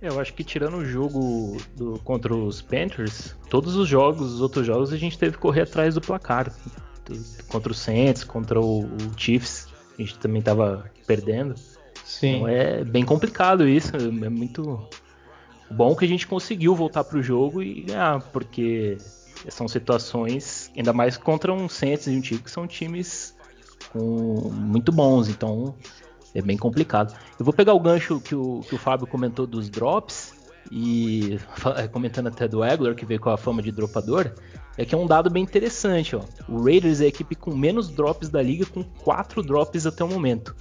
Eu acho que tirando o jogo do, contra os Panthers, todos os jogos, os outros jogos, a gente teve que correr atrás do placar. Contra o Saints, contra o, o Chiefs, a gente também estava perdendo. Sim. Então é bem complicado isso. É muito bom que a gente conseguiu voltar para o jogo e ganhar, porque são situações, ainda mais contra um Saints e um Chiefs, que são times com, muito bons, então é bem complicado. Eu vou pegar o gancho que o, que o Fábio comentou dos drops e é, comentando até do Egler, que veio com a fama de dropador, é que é um dado bem interessante. Ó. O Raiders é a equipe com menos drops da liga, com 4 drops até o momento.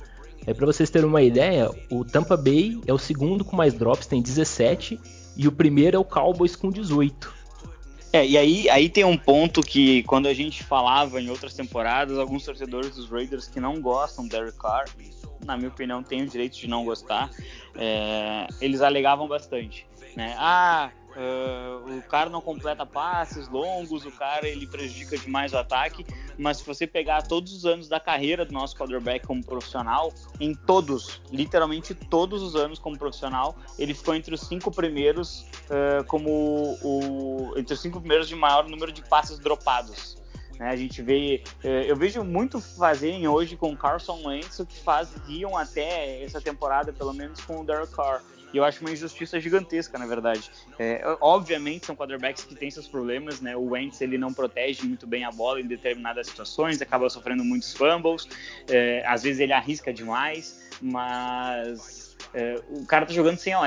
É, para vocês terem uma ideia, o Tampa Bay é o segundo com mais drops, tem 17, e o primeiro é o Cowboys com 18.
É, e aí, aí tem um ponto que quando a gente falava em outras temporadas, alguns torcedores dos Raiders que não gostam do Derek Carr, na minha opinião, têm o direito de não gostar, é, eles alegavam bastante. Né? Ah, Uh, o cara não completa passes longos, o cara ele prejudica demais o ataque, mas se você pegar todos os anos da carreira do nosso quarterback como profissional, em todos, literalmente todos os anos como profissional, ele ficou entre os cinco primeiros uh, como o, entre os cinco primeiros de maior número de passes dropados. Né? A gente vê, uh, eu vejo muito fazerem hoje com Carson Wentz o que faziam até essa temporada, pelo menos com o Derek Carr e eu acho uma injustiça gigantesca, na verdade. É, obviamente são quarterbacks que têm seus problemas, né? O Wentz ele não protege muito bem a bola em determinadas situações, acaba sofrendo muitos fumbles, é, às vezes ele arrisca demais, mas é, o cara tá jogando sem OL,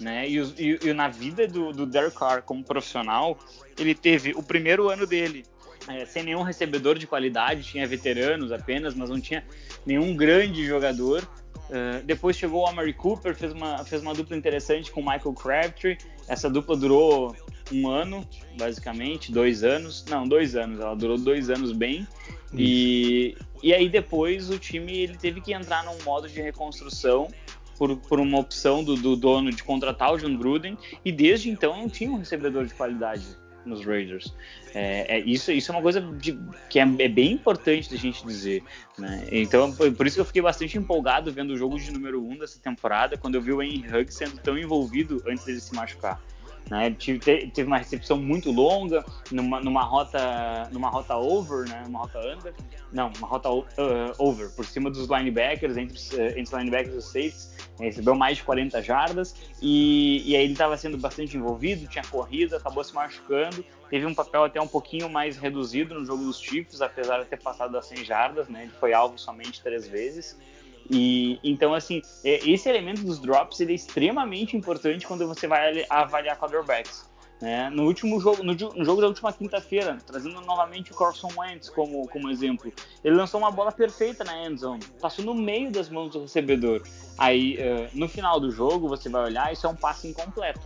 né? E, e, e na vida do, do Derek Carr como profissional, ele teve o primeiro ano dele é, sem nenhum recebedor de qualidade, tinha veteranos apenas, mas não tinha nenhum grande jogador. Uh, depois chegou o Amari Cooper, fez uma, fez uma dupla interessante com o Michael Crabtree. Essa dupla durou um ano, basicamente, dois anos. Não, dois anos, ela durou dois anos bem. E, e aí depois o time ele teve que entrar num modo de reconstrução por, por uma opção do, do dono de contratar o John Gruden. E desde então não tinha um recebedor de qualidade nos Raiders. É, é, isso, isso é uma coisa de, que é, é, bem importante da gente dizer. Né? Então, por isso que eu fiquei bastante empolgado vendo o jogo de número 1 um dessa temporada, quando eu vi o Henry Huggs sendo tão envolvido antes dele se machucar. Né? Ele teve uma recepção muito longa, numa, numa, rota, numa rota over, né? uma rota under, não, uma rota uh, over, por cima dos linebackers, entre, uh, entre os linebackers e os safeties, recebeu mais de 40 jardas, e, e aí ele estava sendo bastante envolvido, tinha corrida, acabou se machucando, teve um papel até um pouquinho mais reduzido no jogo dos Chiefs, apesar de ter passado das 100 jardas, né? ele foi alvo somente três vezes, e então assim, é, esse elemento dos drops ele é extremamente importante quando você vai avaliar quarterbacks. Né? No último jogo, no, no jogo da última quinta-feira, trazendo novamente o Carson Wentz como, como exemplo, ele lançou uma bola perfeita na end zone, passou no meio das mãos do recebedor. Aí, uh, no final do jogo, você vai olhar, isso é um passe incompleto.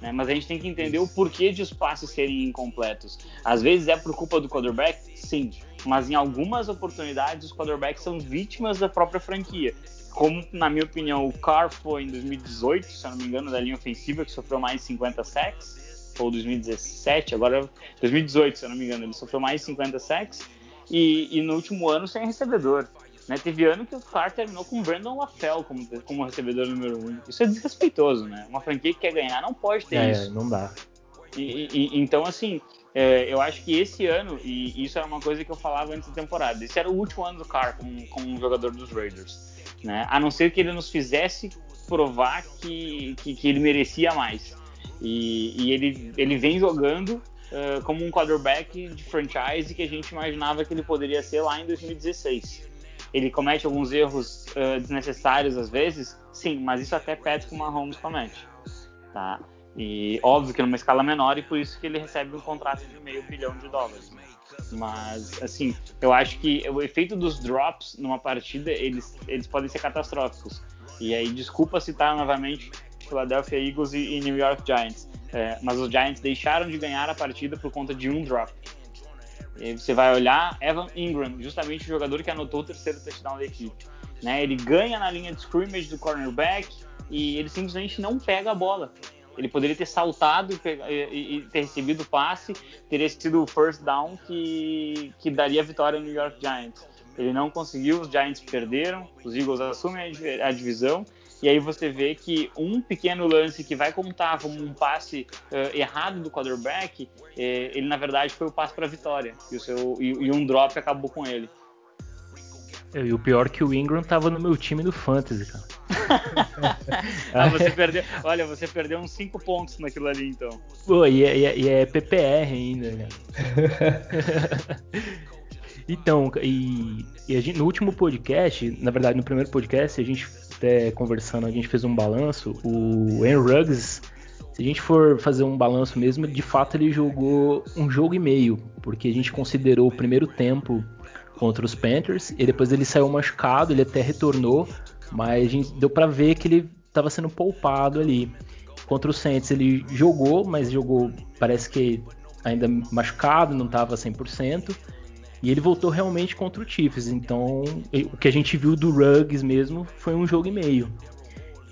Né? Mas a gente tem que entender o porquê de os passes serem incompletos. Às vezes é por culpa do quarterback, sim, mas em algumas oportunidades os quarterbacks são vítimas da própria franquia como na minha opinião o Carr foi em 2018, se eu não me engano, da linha ofensiva, que sofreu mais de 50 sacks, ou 2017, agora 2018, se eu não me engano, ele sofreu mais de 50 sacks, e, e no último ano sem recebedor. Né? Teve ano que o Carr terminou com o Brandon LaFell como, como recebedor número um. Isso é desrespeitoso, né? Uma franquia que quer ganhar não pode ter
é,
isso.
não dá.
E, e, então, assim, é, eu acho que esse ano, e isso era uma coisa que eu falava antes da temporada, esse era o último ano do Carr como, um jogador dos Raiders né? A não ser que ele nos fizesse provar que, que, que ele merecia mais. E, e, ele, ele vem jogando uh, como um quarterback de franchise que a gente imaginava que ele poderia ser lá em 2016. Ele comete alguns erros uh, desnecessários às vezes, sim, mas isso até Patrick Mahomes comete, tá? E óbvio que numa escala menor e por isso que ele recebe um contrato de meio bilhão de dólares. Mas, assim, eu acho que o efeito dos drops numa partida, eles, eles podem ser catastróficos. E aí, desculpa citar novamente Philadelphia Eagles e, e New York Giants. É, mas os Giants deixaram de ganhar a partida por conta de um drop. E você vai olhar Evan Ingram, justamente o jogador que anotou o terceiro touchdown da equipe. Né? Ele ganha na linha de scrimmage do cornerback e ele simplesmente não pega a bola. Ele poderia ter saltado e, ter recebido o passe, teria sido o first down que, que daria a vitória ao New York Giants. Ele não conseguiu, os Giants perderam, os Eagles assumem a divisão, e aí você vê que um pequeno lance que vai contar como um passe uh, errado do quarterback, eh, ele na verdade foi o passe para a vitória, e, o seu, e, e um drop acabou com ele.
E o pior é que o Ingram tava no meu time do Fantasy, cara.
ah, você perdeu. Olha, você perdeu uns 5 pontos naquilo ali, então.
Pô, e é, e é, e é PPR ainda, né? então, e, e gente, no último podcast, na verdade, no primeiro podcast, a gente até conversando, a gente fez um balanço. O Aaron Ruggs, se a gente for fazer um balanço mesmo, de fato ele jogou um jogo e meio, porque a gente considerou o primeiro tempo contra os Panthers e depois ele saiu machucado, ele até retornou, mas deu para ver que ele estava sendo poupado ali. Contra o Saints ele jogou, mas jogou, parece que ainda machucado, não estava 100%. E ele voltou realmente contra o Chiefs. Então, o que a gente viu do Ruggs mesmo foi um jogo e meio.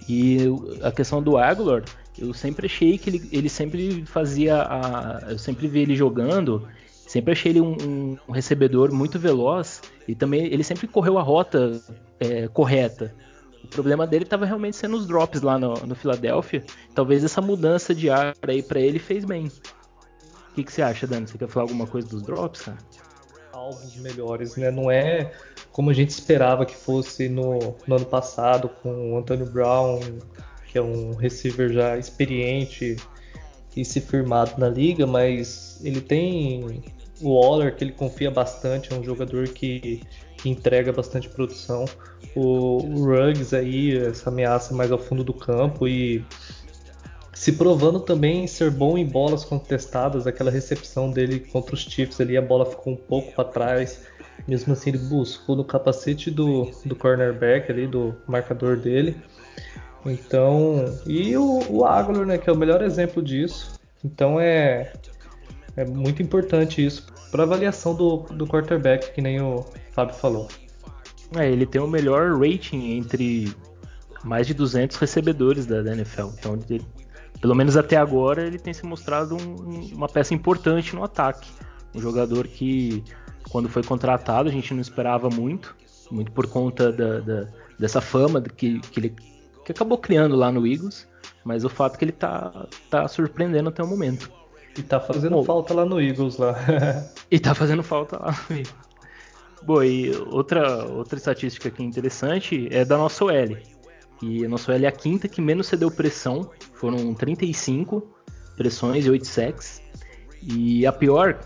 E a questão do Aguilar, eu sempre achei que ele, ele sempre fazia a, eu sempre vi ele jogando Sempre achei ele um, um, recebedor muito veloz e também ele sempre correu a rota é, correta. O problema dele estava realmente sendo os drops lá no, no Philadelphia. Talvez essa mudança de ar aí para ele fez bem. O que, que, você acha, Dani? Você quer falar alguma coisa dos drops, cara?
Alvos melhores, né? Não é como a gente esperava que fosse no, no ano passado com o Antônio Brown, que é um receiver já experiente e se firmado na liga, mas ele tem o Waller, que ele confia bastante, é um jogador que, que entrega bastante produção. O, o Ruggs aí, essa ameaça mais ao fundo do campo e se provando também ser bom em bolas contestadas, aquela recepção dele contra os Chiefs ali, a bola ficou um pouco para trás. Mesmo assim, ele buscou no capacete do, do cornerback ali, do marcador dele. Então, e o, o Aguilar, né, que é o melhor exemplo disso. Então é é muito importante isso para avaliação do, do quarterback, que nem o Fábio falou.
É, ele tem o melhor rating entre mais de 200 recebedores da, NFL. Então, ele, pelo menos até agora, ele tem se mostrado um, uma peça importante no ataque. Um jogador que, quando foi contratado, a gente não esperava muito, muito por conta da, da, dessa fama que, que ele que acabou criando lá no Eagles, mas o fato é que ele tá, tá surpreendendo até o momento.
E tá fazendo falta lá no Eagles lá.
e tá fazendo falta lá no Eagles. Bom, e outra, outra estatística aqui interessante é da nossa OL. E a nossa OL é a quinta que menos cedeu pressão. Foram 35 pressões e 8 sacks. E a pior,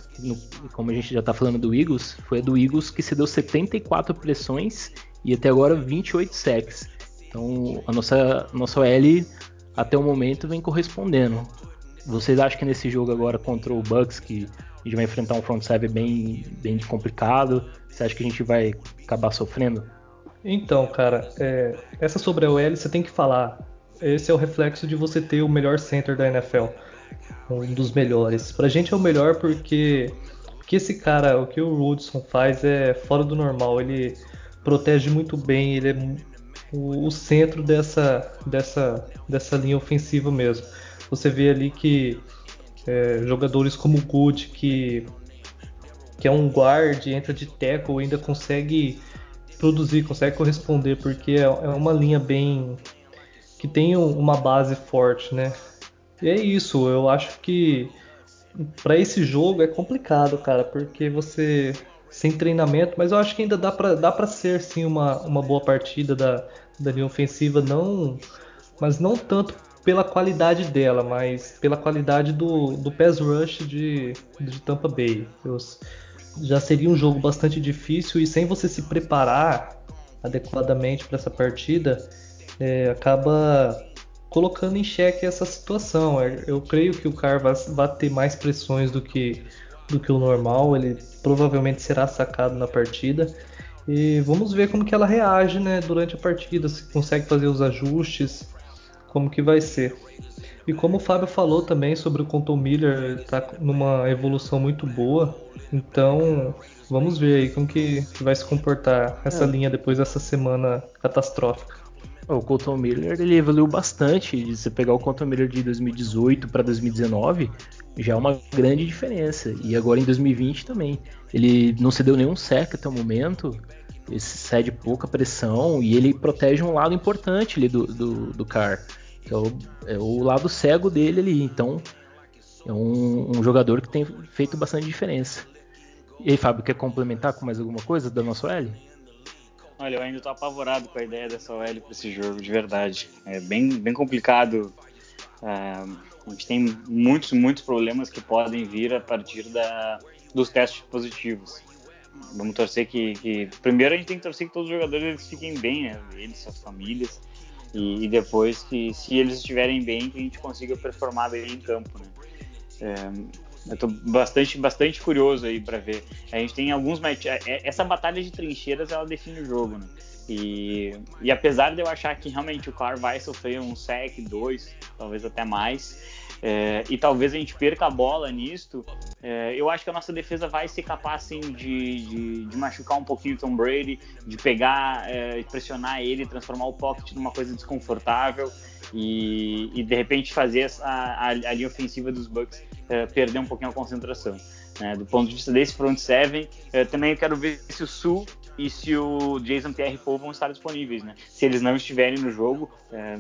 como a gente já tá falando do Eagles, foi a do Eagles que cedeu 74 pressões e até agora 28 sacks. Então a nossa, nossa OL até o momento vem correspondendo. Vocês acham que nesse jogo agora contra o Bucks, que a gente vai enfrentar um front seven bem, bem complicado, você acha que a gente vai acabar sofrendo?
Então, cara, é, essa sobre a OL você tem que falar. Esse é o reflexo de você ter o melhor center da NFL. Um dos melhores. Pra gente é o melhor porque, porque esse cara, o que o Woodson faz é fora do normal. Ele protege muito bem, ele é o, o centro dessa, dessa, dessa linha ofensiva mesmo. Você vê ali que é, jogadores como o Good, que, que é um guard, entra de tackle, ainda consegue produzir, consegue corresponder, porque é, é uma linha bem. que tem uma base forte, né? E é isso, eu acho que para esse jogo é complicado, cara, porque você sem treinamento, mas eu acho que ainda dá para dá ser sim uma, uma boa partida da, da linha ofensiva, não, mas não tanto pela qualidade dela, mas pela qualidade do, do pass rush de, de Tampa Bay. Eu, já seria um jogo bastante difícil e sem você se preparar adequadamente para essa partida, é, acaba colocando em xeque essa situação. É, eu creio que o Carr vai, vai, ter mais pressões do que, do que o normal, ele provavelmente será sacado na partida. E vamos ver como que ela reage né, durante a partida, se consegue fazer os ajustes, como que vai ser. E como o Fábio falou também sobre o Conton Miller, está numa evolução muito boa. Então, vamos ver aí como que, que vai se comportar essa é. linha depois dessa semana catastrófica.
O Colton Miller ele evoluiu bastante. Se você pegar o Colton Miller de 2018 para 2019, já é uma grande diferença. E agora em 2020 também. Ele não cedeu nenhum sec até o momento. Ele cede pouca pressão e ele protege um lado importante ali do, do, do Car é o, é o lado cego dele ali. Então, é um, um, jogador que tem feito bastante diferença. E aí, Fábio, quer complementar com mais alguma coisa da nossa OL?
Olha, eu ainda tô apavorado com a ideia dessa OL para esse jogo, de verdade. É bem, bem complicado. Uh, a gente tem muitos, muitos problemas que podem vir a partir da, dos testes positivos. Vamos torcer que, que, Primeiro, a gente tem que torcer que todos os jogadores eles fiquem bem, né? Eles, suas famílias e, e, depois que se eles estiverem bem que a gente consiga performar bem em campo, né? É, eu tô bastante, bastante curioso aí para ver. A gente tem alguns match... É, é, essa batalha de trincheiras ela define o jogo, né? E, e apesar de eu achar que realmente o Clar vai sofrer um sec, dois, talvez até mais, é, e talvez a gente perca a bola nisto, é, eu acho que a nossa defesa vai ser capaz sim, de, de, de machucar um pouquinho o Tom Brady, de pegar, é, pressionar ele, transformar o pocket numa coisa desconfortável e, e de repente fazer a, a, a linha ofensiva dos Bucks é, perder um pouquinho a concentração. Né? Do ponto de vista desse front seven, é, também quero ver se o Sul e se o Jason Pierre-Paul vão estar disponíveis, né? Se eles não estiverem no jogo é,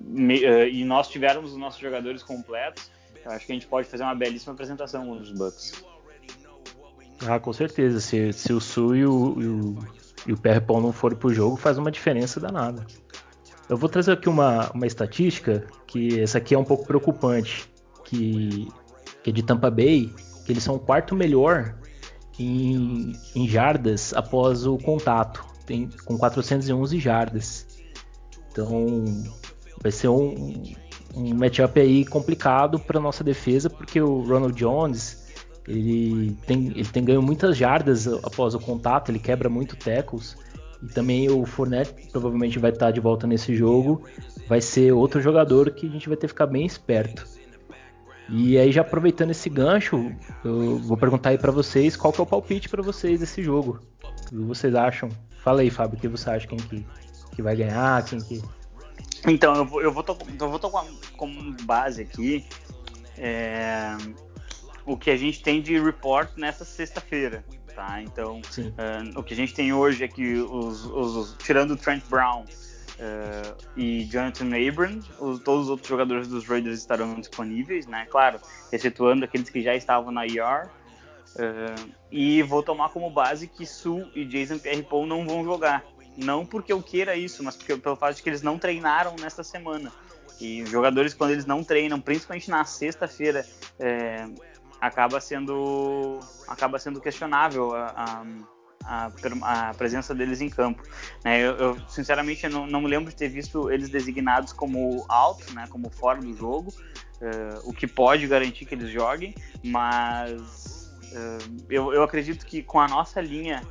me, uh, e nós tivermos os nossos jogadores completos, eu acho que a gente pode fazer uma belíssima apresentação contra os Bucks.
Ah, com certeza. Se, se o Sul e o, e o, e o não forem pro jogo, faz uma diferença danada. Eu vou trazer aqui uma, uma estatística que essa aqui é um pouco preocupante, que, que é de Tampa Bay, que eles são o quarto melhor em, em jardas após o contato, tem, com 411 jardas. Então vai ser um, um matchup aí complicado para nossa defesa, porque o Ronald Jones ele tem, ele tem ganho muitas jardas após o contato, ele quebra muito tackles. E também o Fournette provavelmente vai estar de volta nesse jogo. Vai ser outro jogador que a gente vai ter que ficar bem esperto. E aí, já aproveitando esse gancho, eu vou perguntar aí para vocês qual que é o palpite para vocês desse jogo. O que vocês acham? Fala aí, Fábio, o que você acha? Quem que, que vai ganhar? Quem que.
Então, eu vou, eu vou, to eu vou tomar como base aqui é, o que a gente tem de report nessa sexta-feira. Tá? Então, uh, o que a gente tem hoje é que, os, os, os tirando o Trent Brown, Uh, e Jonathan Abram, os, todos os outros jogadores dos Raiders estarão disponíveis, né? Claro, excetuando aqueles que já estavam na IR. Uh, e vou tomar como base que Sul e Jason Pierre-Paul não vão jogar. Não porque eu queira isso, mas porque, pelo fato de que eles não treinaram nesta semana. E jogadores, quando eles não treinam, principalmente na sexta-feira, é, acaba sendo acaba sendo questionável a, a a, a presença deles em campo. Né? Eu, eu, sinceramente, não, não me lembro de ter visto eles designados como out, né, como fora do jogo. uh, o que pode garantir que eles joguem, mas uh, eu, eu acredito que com a nossa linha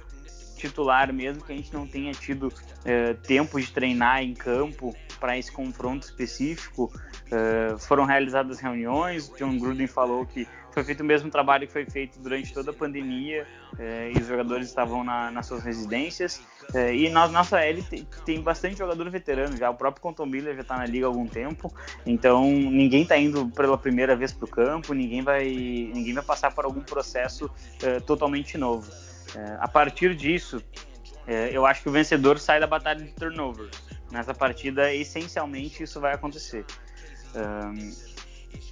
titular, mesmo que a gente não tenha tido uh, tempo de treinar em campo para esse confronto específico, uh, foram realizadas reuniões. John Gruden falou que foi feito o mesmo trabalho que foi feito durante toda a pandemia eh, e os jogadores estavam na, nas suas residências. Eh, e na nossa L tem, bastante jogador veterano já. O próprio Conton Miller já está na liga há algum tempo, então ninguém está indo pela primeira vez para o campo, ninguém vai, ninguém vai passar por algum processo eh, totalmente novo. A partir disso, eu acho que o vencedor sai da batalha de turnovers. Nessa partida, essencialmente, isso vai acontecer. Um,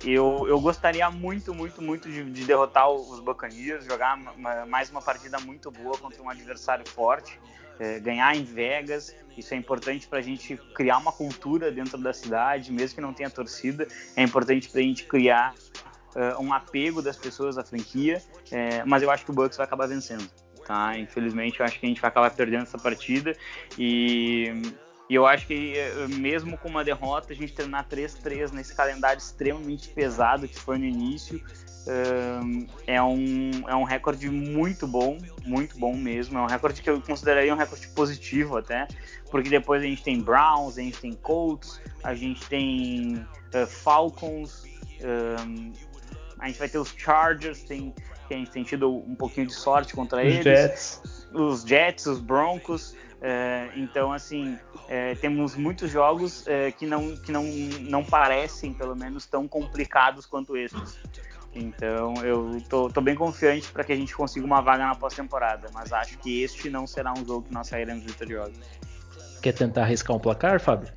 eu, eu gostaria muito, muito, muito de, de derrotar os Buccaneers, jogar uma, mais uma partida muito boa contra um adversário forte, é, ganhar em Vegas. Isso é importante para a gente criar uma cultura dentro da cidade, mesmo que não tenha torcida. É importante para a gente criar uh, um apego das pessoas à franquia. É, mas eu acho que o Bucks vai acabar vencendo. Tá? Infelizmente, eu acho que a gente vai acabar perdendo essa partida e e eu acho que eh, mesmo com uma derrota, a gente terminar 3-3 nesse calendário extremamente pesado que foi no início, eh, é um, é um recorde muito bom, muito bom mesmo. É um recorde que eu consideraria um recorde positivo até, porque depois a gente tem Browns, a gente tem Colts, a gente tem uh, Falcons, a gente vai ter os Chargers, tem, que a gente tem tido um pouquinho de sorte contra
os
eles.
Jets.
Os Jets, os Broncos. É, então, assim, é, temos muitos jogos é, que, não, que não, não parecem, pelo menos, tão complicados quanto esses. Então, eu tô, tô bem confiante para que a gente consiga uma vaga na pós-temporada, mas acho que este não será um jogo que nós sairemos vitoriosos.
Quer tentar arriscar um placar, Fábio?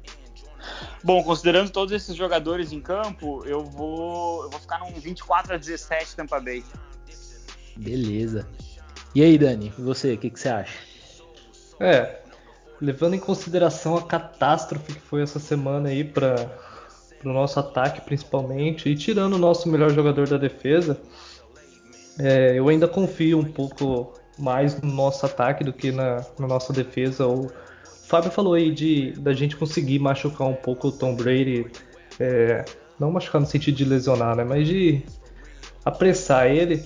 Bom, considerando todos esses jogadores em campo, eu vou, eu vou ficar num 24 a 17 Tampa Bay.
Beleza. E aí, Dani, você, o que, que você acha?
É, levando em consideração a catástrofe que foi essa semana aí para o nosso ataque principalmente, e tirando o nosso melhor jogador da defesa, é, eu ainda confio um pouco mais no nosso ataque do que na, na nossa defesa. O Fábio falou aí de da gente conseguir machucar um pouco o Tom Brady, é, não machucar no sentido de lesionar, né, mas de apressar ele,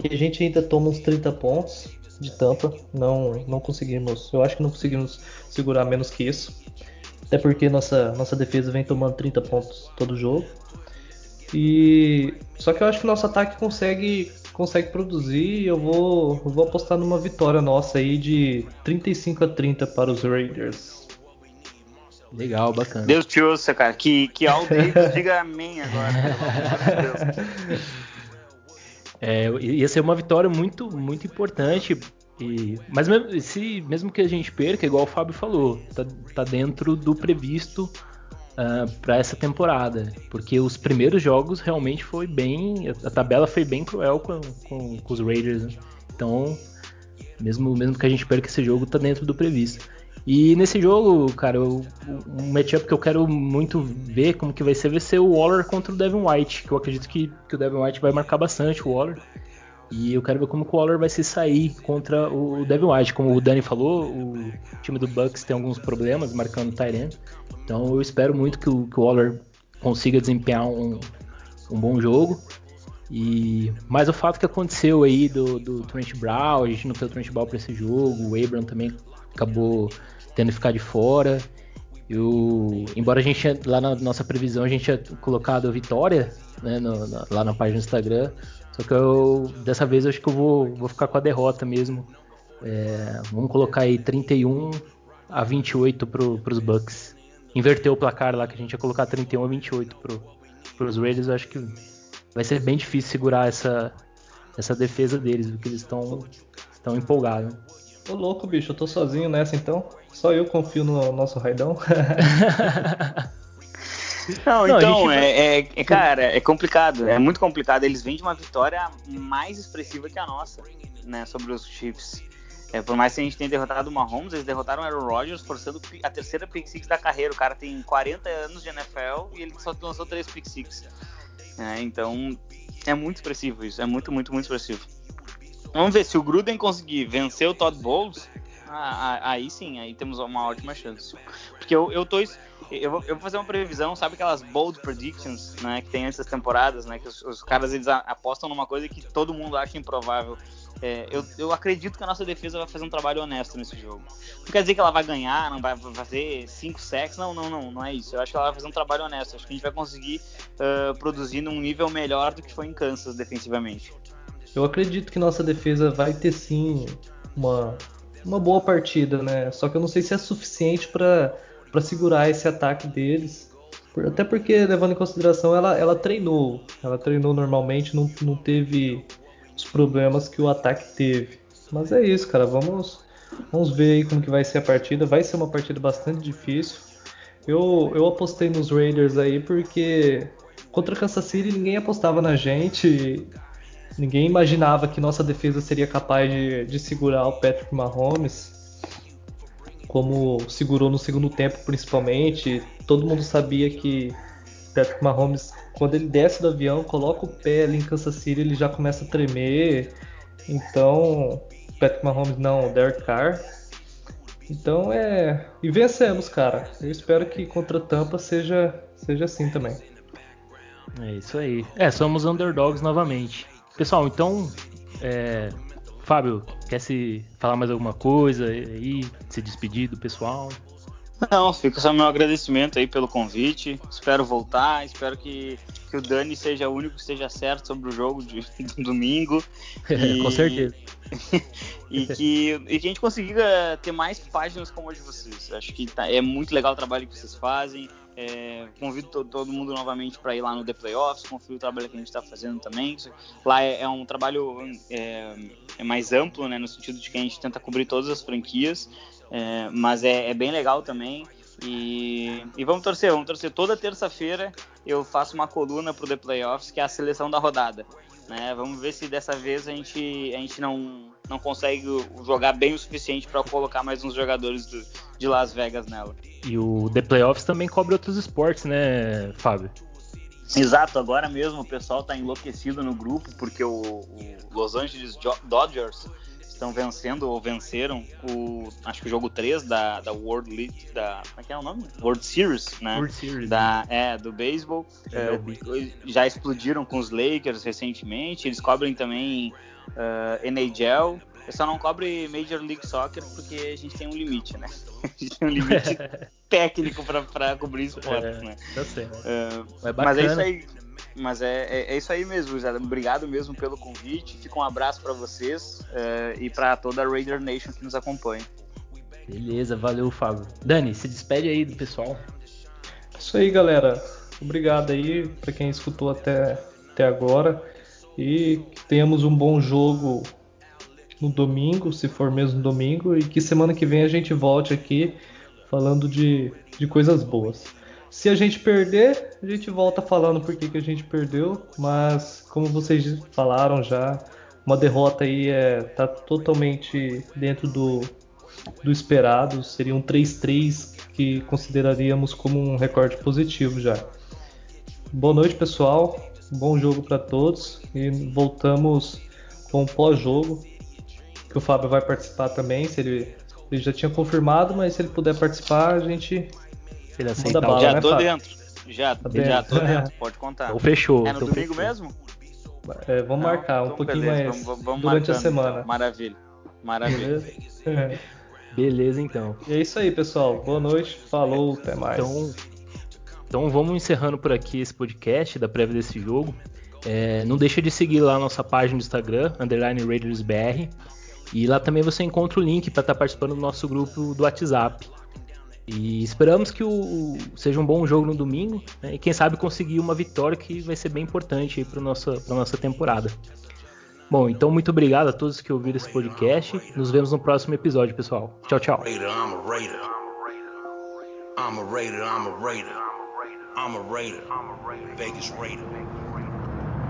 que a gente ainda toma uns 30 pontos de Tampa. Não, não conseguimos. Eu acho que não conseguimos segurar menos que isso. Até porque nossa, nossa defesa vem tomando 30 pontos todo jogo. E só que eu acho que nosso ataque consegue consegue produzir. Eu vou eu vou apostar numa vitória nossa aí de 35 a 30 para os Raiders.
Legal, bacana.
Deus te ouça, cara. Que que alto diga amém agora. Pelo amor de Deus.
É, ia ser uma vitória muito, muito importante. E, mas mesmo, se, mesmo que a gente perca, igual o Fábio falou, tá, tá dentro do previsto uh, ah, para essa temporada. Porque os primeiros jogos realmente foi bem. A, tabela foi bem cruel com, com, com os Raiders. Né? Então, mesmo, mesmo que a gente perca esse jogo, tá dentro do previsto. E nesse jogo, cara, o, um matchup que eu quero muito ver como que vai ser vai ser o Waller contra o Devin White, que eu acredito que, que o Devin White vai marcar bastante o Waller. E eu quero ver como o Waller vai se sair contra o Devin White. Como o Dani falou, o time do Bucks tem alguns problemas marcando Tyrant. Então eu espero muito que o, que o Waller consiga desempenhar um, um bom jogo. E mas o fato que aconteceu aí do, do Trent Brown, a gente não tem o Trent Brown para esse jogo, o Abram também acabou tendo que ficar de fora. Embora a gente lá na nossa previsão a gente tinha colocado a vitória né, no, na, lá na página do Instagram, só que eu dessa vez eu acho que eu vou, vou ficar com a derrota mesmo. É, vamos colocar aí 31 a 28 pro, pros Bucks. Inverter o placar lá que a gente ia colocar 31 a 28 pro, pros Raiders, eu acho que vai ser bem difícil segurar essa, essa defesa deles, porque eles estão estão empolgados.
Ô louco, bicho, eu tô sozinho nessa então. Só eu confio no nosso raidão.
Não, Não então, vai... é, é, é, cara, é complicado, é muito complicado. Eles vêm de uma vitória mais expressiva que a nossa, né, sobre os Chiefs. É, por mais que a gente tenha derrotado o Mahomes, eles derrotaram o Aaron Rodgers forçando a terceira pick six da carreira. O cara tem 40 anos de NFL e ele só lançou três pick six. É, então, é muito expressivo isso, é muito, muito, muito expressivo. Vamos ver se o Gruden conseguir vencer o Todd Bowles, ah, ah, aí sim, aí temos uma ótima chance. Porque eu, eu tô. Eu vou, eu vou fazer uma previsão, sabe aquelas bold predictions, né, que tem essas temporadas, né, que os, os caras eles apostam numa coisa que todo mundo acha improvável. É, eu, eu, acredito que a nossa defesa vai fazer um trabalho honesto nesse jogo. Não quer dizer que ela vai ganhar, não vai fazer 5 sacks, não, não, não, não é isso. Eu acho que ela vai fazer um trabalho honesto. Acho que a gente vai conseguir uh, produzir num nível melhor do que foi em Kansas defensivamente.
Eu acredito que nossa defesa vai ter sim uma, uma boa partida, né? Só que eu não sei se é suficiente para segurar esse ataque deles. Até porque, levando em consideração, ela, ela treinou. Ela treinou normalmente, não, não teve os problemas que o ataque teve. Mas é isso, cara. Vamos, vamos ver aí como que vai ser a partida. Vai ser uma partida bastante difícil. Eu, eu apostei nos Raiders aí porque contra Kansas City ninguém apostava na gente. Ninguém imaginava que nossa defesa seria capaz de, de segurar o Patrick Mahomes, como segurou no segundo tempo, principalmente. Todo mundo sabia que Patrick Mahomes, quando ele desce do avião, coloca o pé ali em Kansas City, ele já começa a tremer. Então, Patrick Mahomes não, Derek Carr. Então é. E vencemos, cara. Eu espero que contra Tampa seja, seja assim também.
É isso aí. É, somos underdogs novamente. Pessoal, então, é, Fábio, quer se falar mais alguma coisa aí, se despedir do pessoal?
Não, fica só meu agradecimento aí pelo convite. Espero voltar, espero que, que o Dani seja o único que esteja certo sobre o jogo de, domingo.
E, Com certeza.
e, que, e que a gente consiga ter mais páginas como a de vocês. Acho que tá, é muito legal o trabalho que vocês fazem. É, convido todo, todo, mundo novamente para ir lá no The Playoffs, conferir o trabalho que a gente está fazendo também. Lá é, é um trabalho é, é, mais amplo, né, no sentido de que a gente tenta cobrir todas as franquias, é, mas é, é, bem legal também. E, e, vamos torcer, vamos torcer. Toda terça-feira eu faço uma coluna para o The Playoffs, que é a seleção da rodada. Né? Vamos ver se dessa vez a gente, a gente não, não consegue jogar bem o suficiente para colocar mais uns jogadores do, de Las Vegas nela.
E o The Playoffs também cobre outros esportes, né, Fábio?
Exato, agora mesmo o pessoal está enlouquecido no grupo porque o, o Los Angeles Dodgers estão vencendo ou venceram o acho que o jogo 3 da, da World League da como é que é o nome? World Series, né?
World Series.
Da, né? é, do beisebol. É, é, já explodiram com os Lakers recentemente, eles cobrem também uh, NHL. Eu só não cobre Major League Soccer porque a gente tem um limite, né? A gente tem um limite técnico para cobrir esporte, é, né?
Tá certo.
Uh, mas é isso aí. Mas é, é, é, isso aí mesmo, Zé. Obrigado mesmo pelo convite. Fica um abraço para vocês uh, e para toda a Raider Nation que nos acompanha.
Beleza, valeu, Fábio. Dani, se despede aí do pessoal.
Isso aí, galera. Obrigado aí para quem escutou até, até agora. E que tenhamos um bom jogo no domingo, se for mesmo domingo, e que semana que vem a gente volte aqui falando de, de coisas boas. Se a gente perder, a gente volta falando por que, que a gente perdeu, mas como vocês falaram já, uma derrota aí é, tá totalmente dentro do, do esperado, seria um 3-3 que consideraríamos como um recorde positivo já. Boa noite, pessoal. Bom jogo para todos e voltamos com o pós-jogo, que o Fábio vai participar também, se ele, ele já tinha confirmado, mas se ele puder participar, a gente
ele aceitar.
Bala, já né, tô Fábio? dentro. Já, tá já tô dentro, pode contar.
Então fechou.
É no
então
domingo
fechou.
mesmo?
É, vamos Não, marcar um então pouquinho beleza, mais vamos, vamos durante marcando, a semana.
Então. Maravilha. Maravilha.
Beleza? beleza, então.
E é isso aí, pessoal. Boa noite. Falou, até mais.
Então, então vamos encerrando por aqui esse podcast da prévia desse jogo. É, não deixa de seguir lá a nossa página do Instagram, underline RaidersBR. E lá também você encontra o link para estar tá participando do nosso grupo do WhatsApp. E esperamos que o, seja um bom jogo no domingo né, e quem sabe conseguir uma vitória que vai ser bem importante para a nossa, nossa temporada. Bom, então muito obrigado a todos que ouviram esse podcast. Nos vemos no próximo episódio, pessoal. Tchau, tchau. I'm a Raider, I'm a Raider. I'm a Raider. Vegas Raider.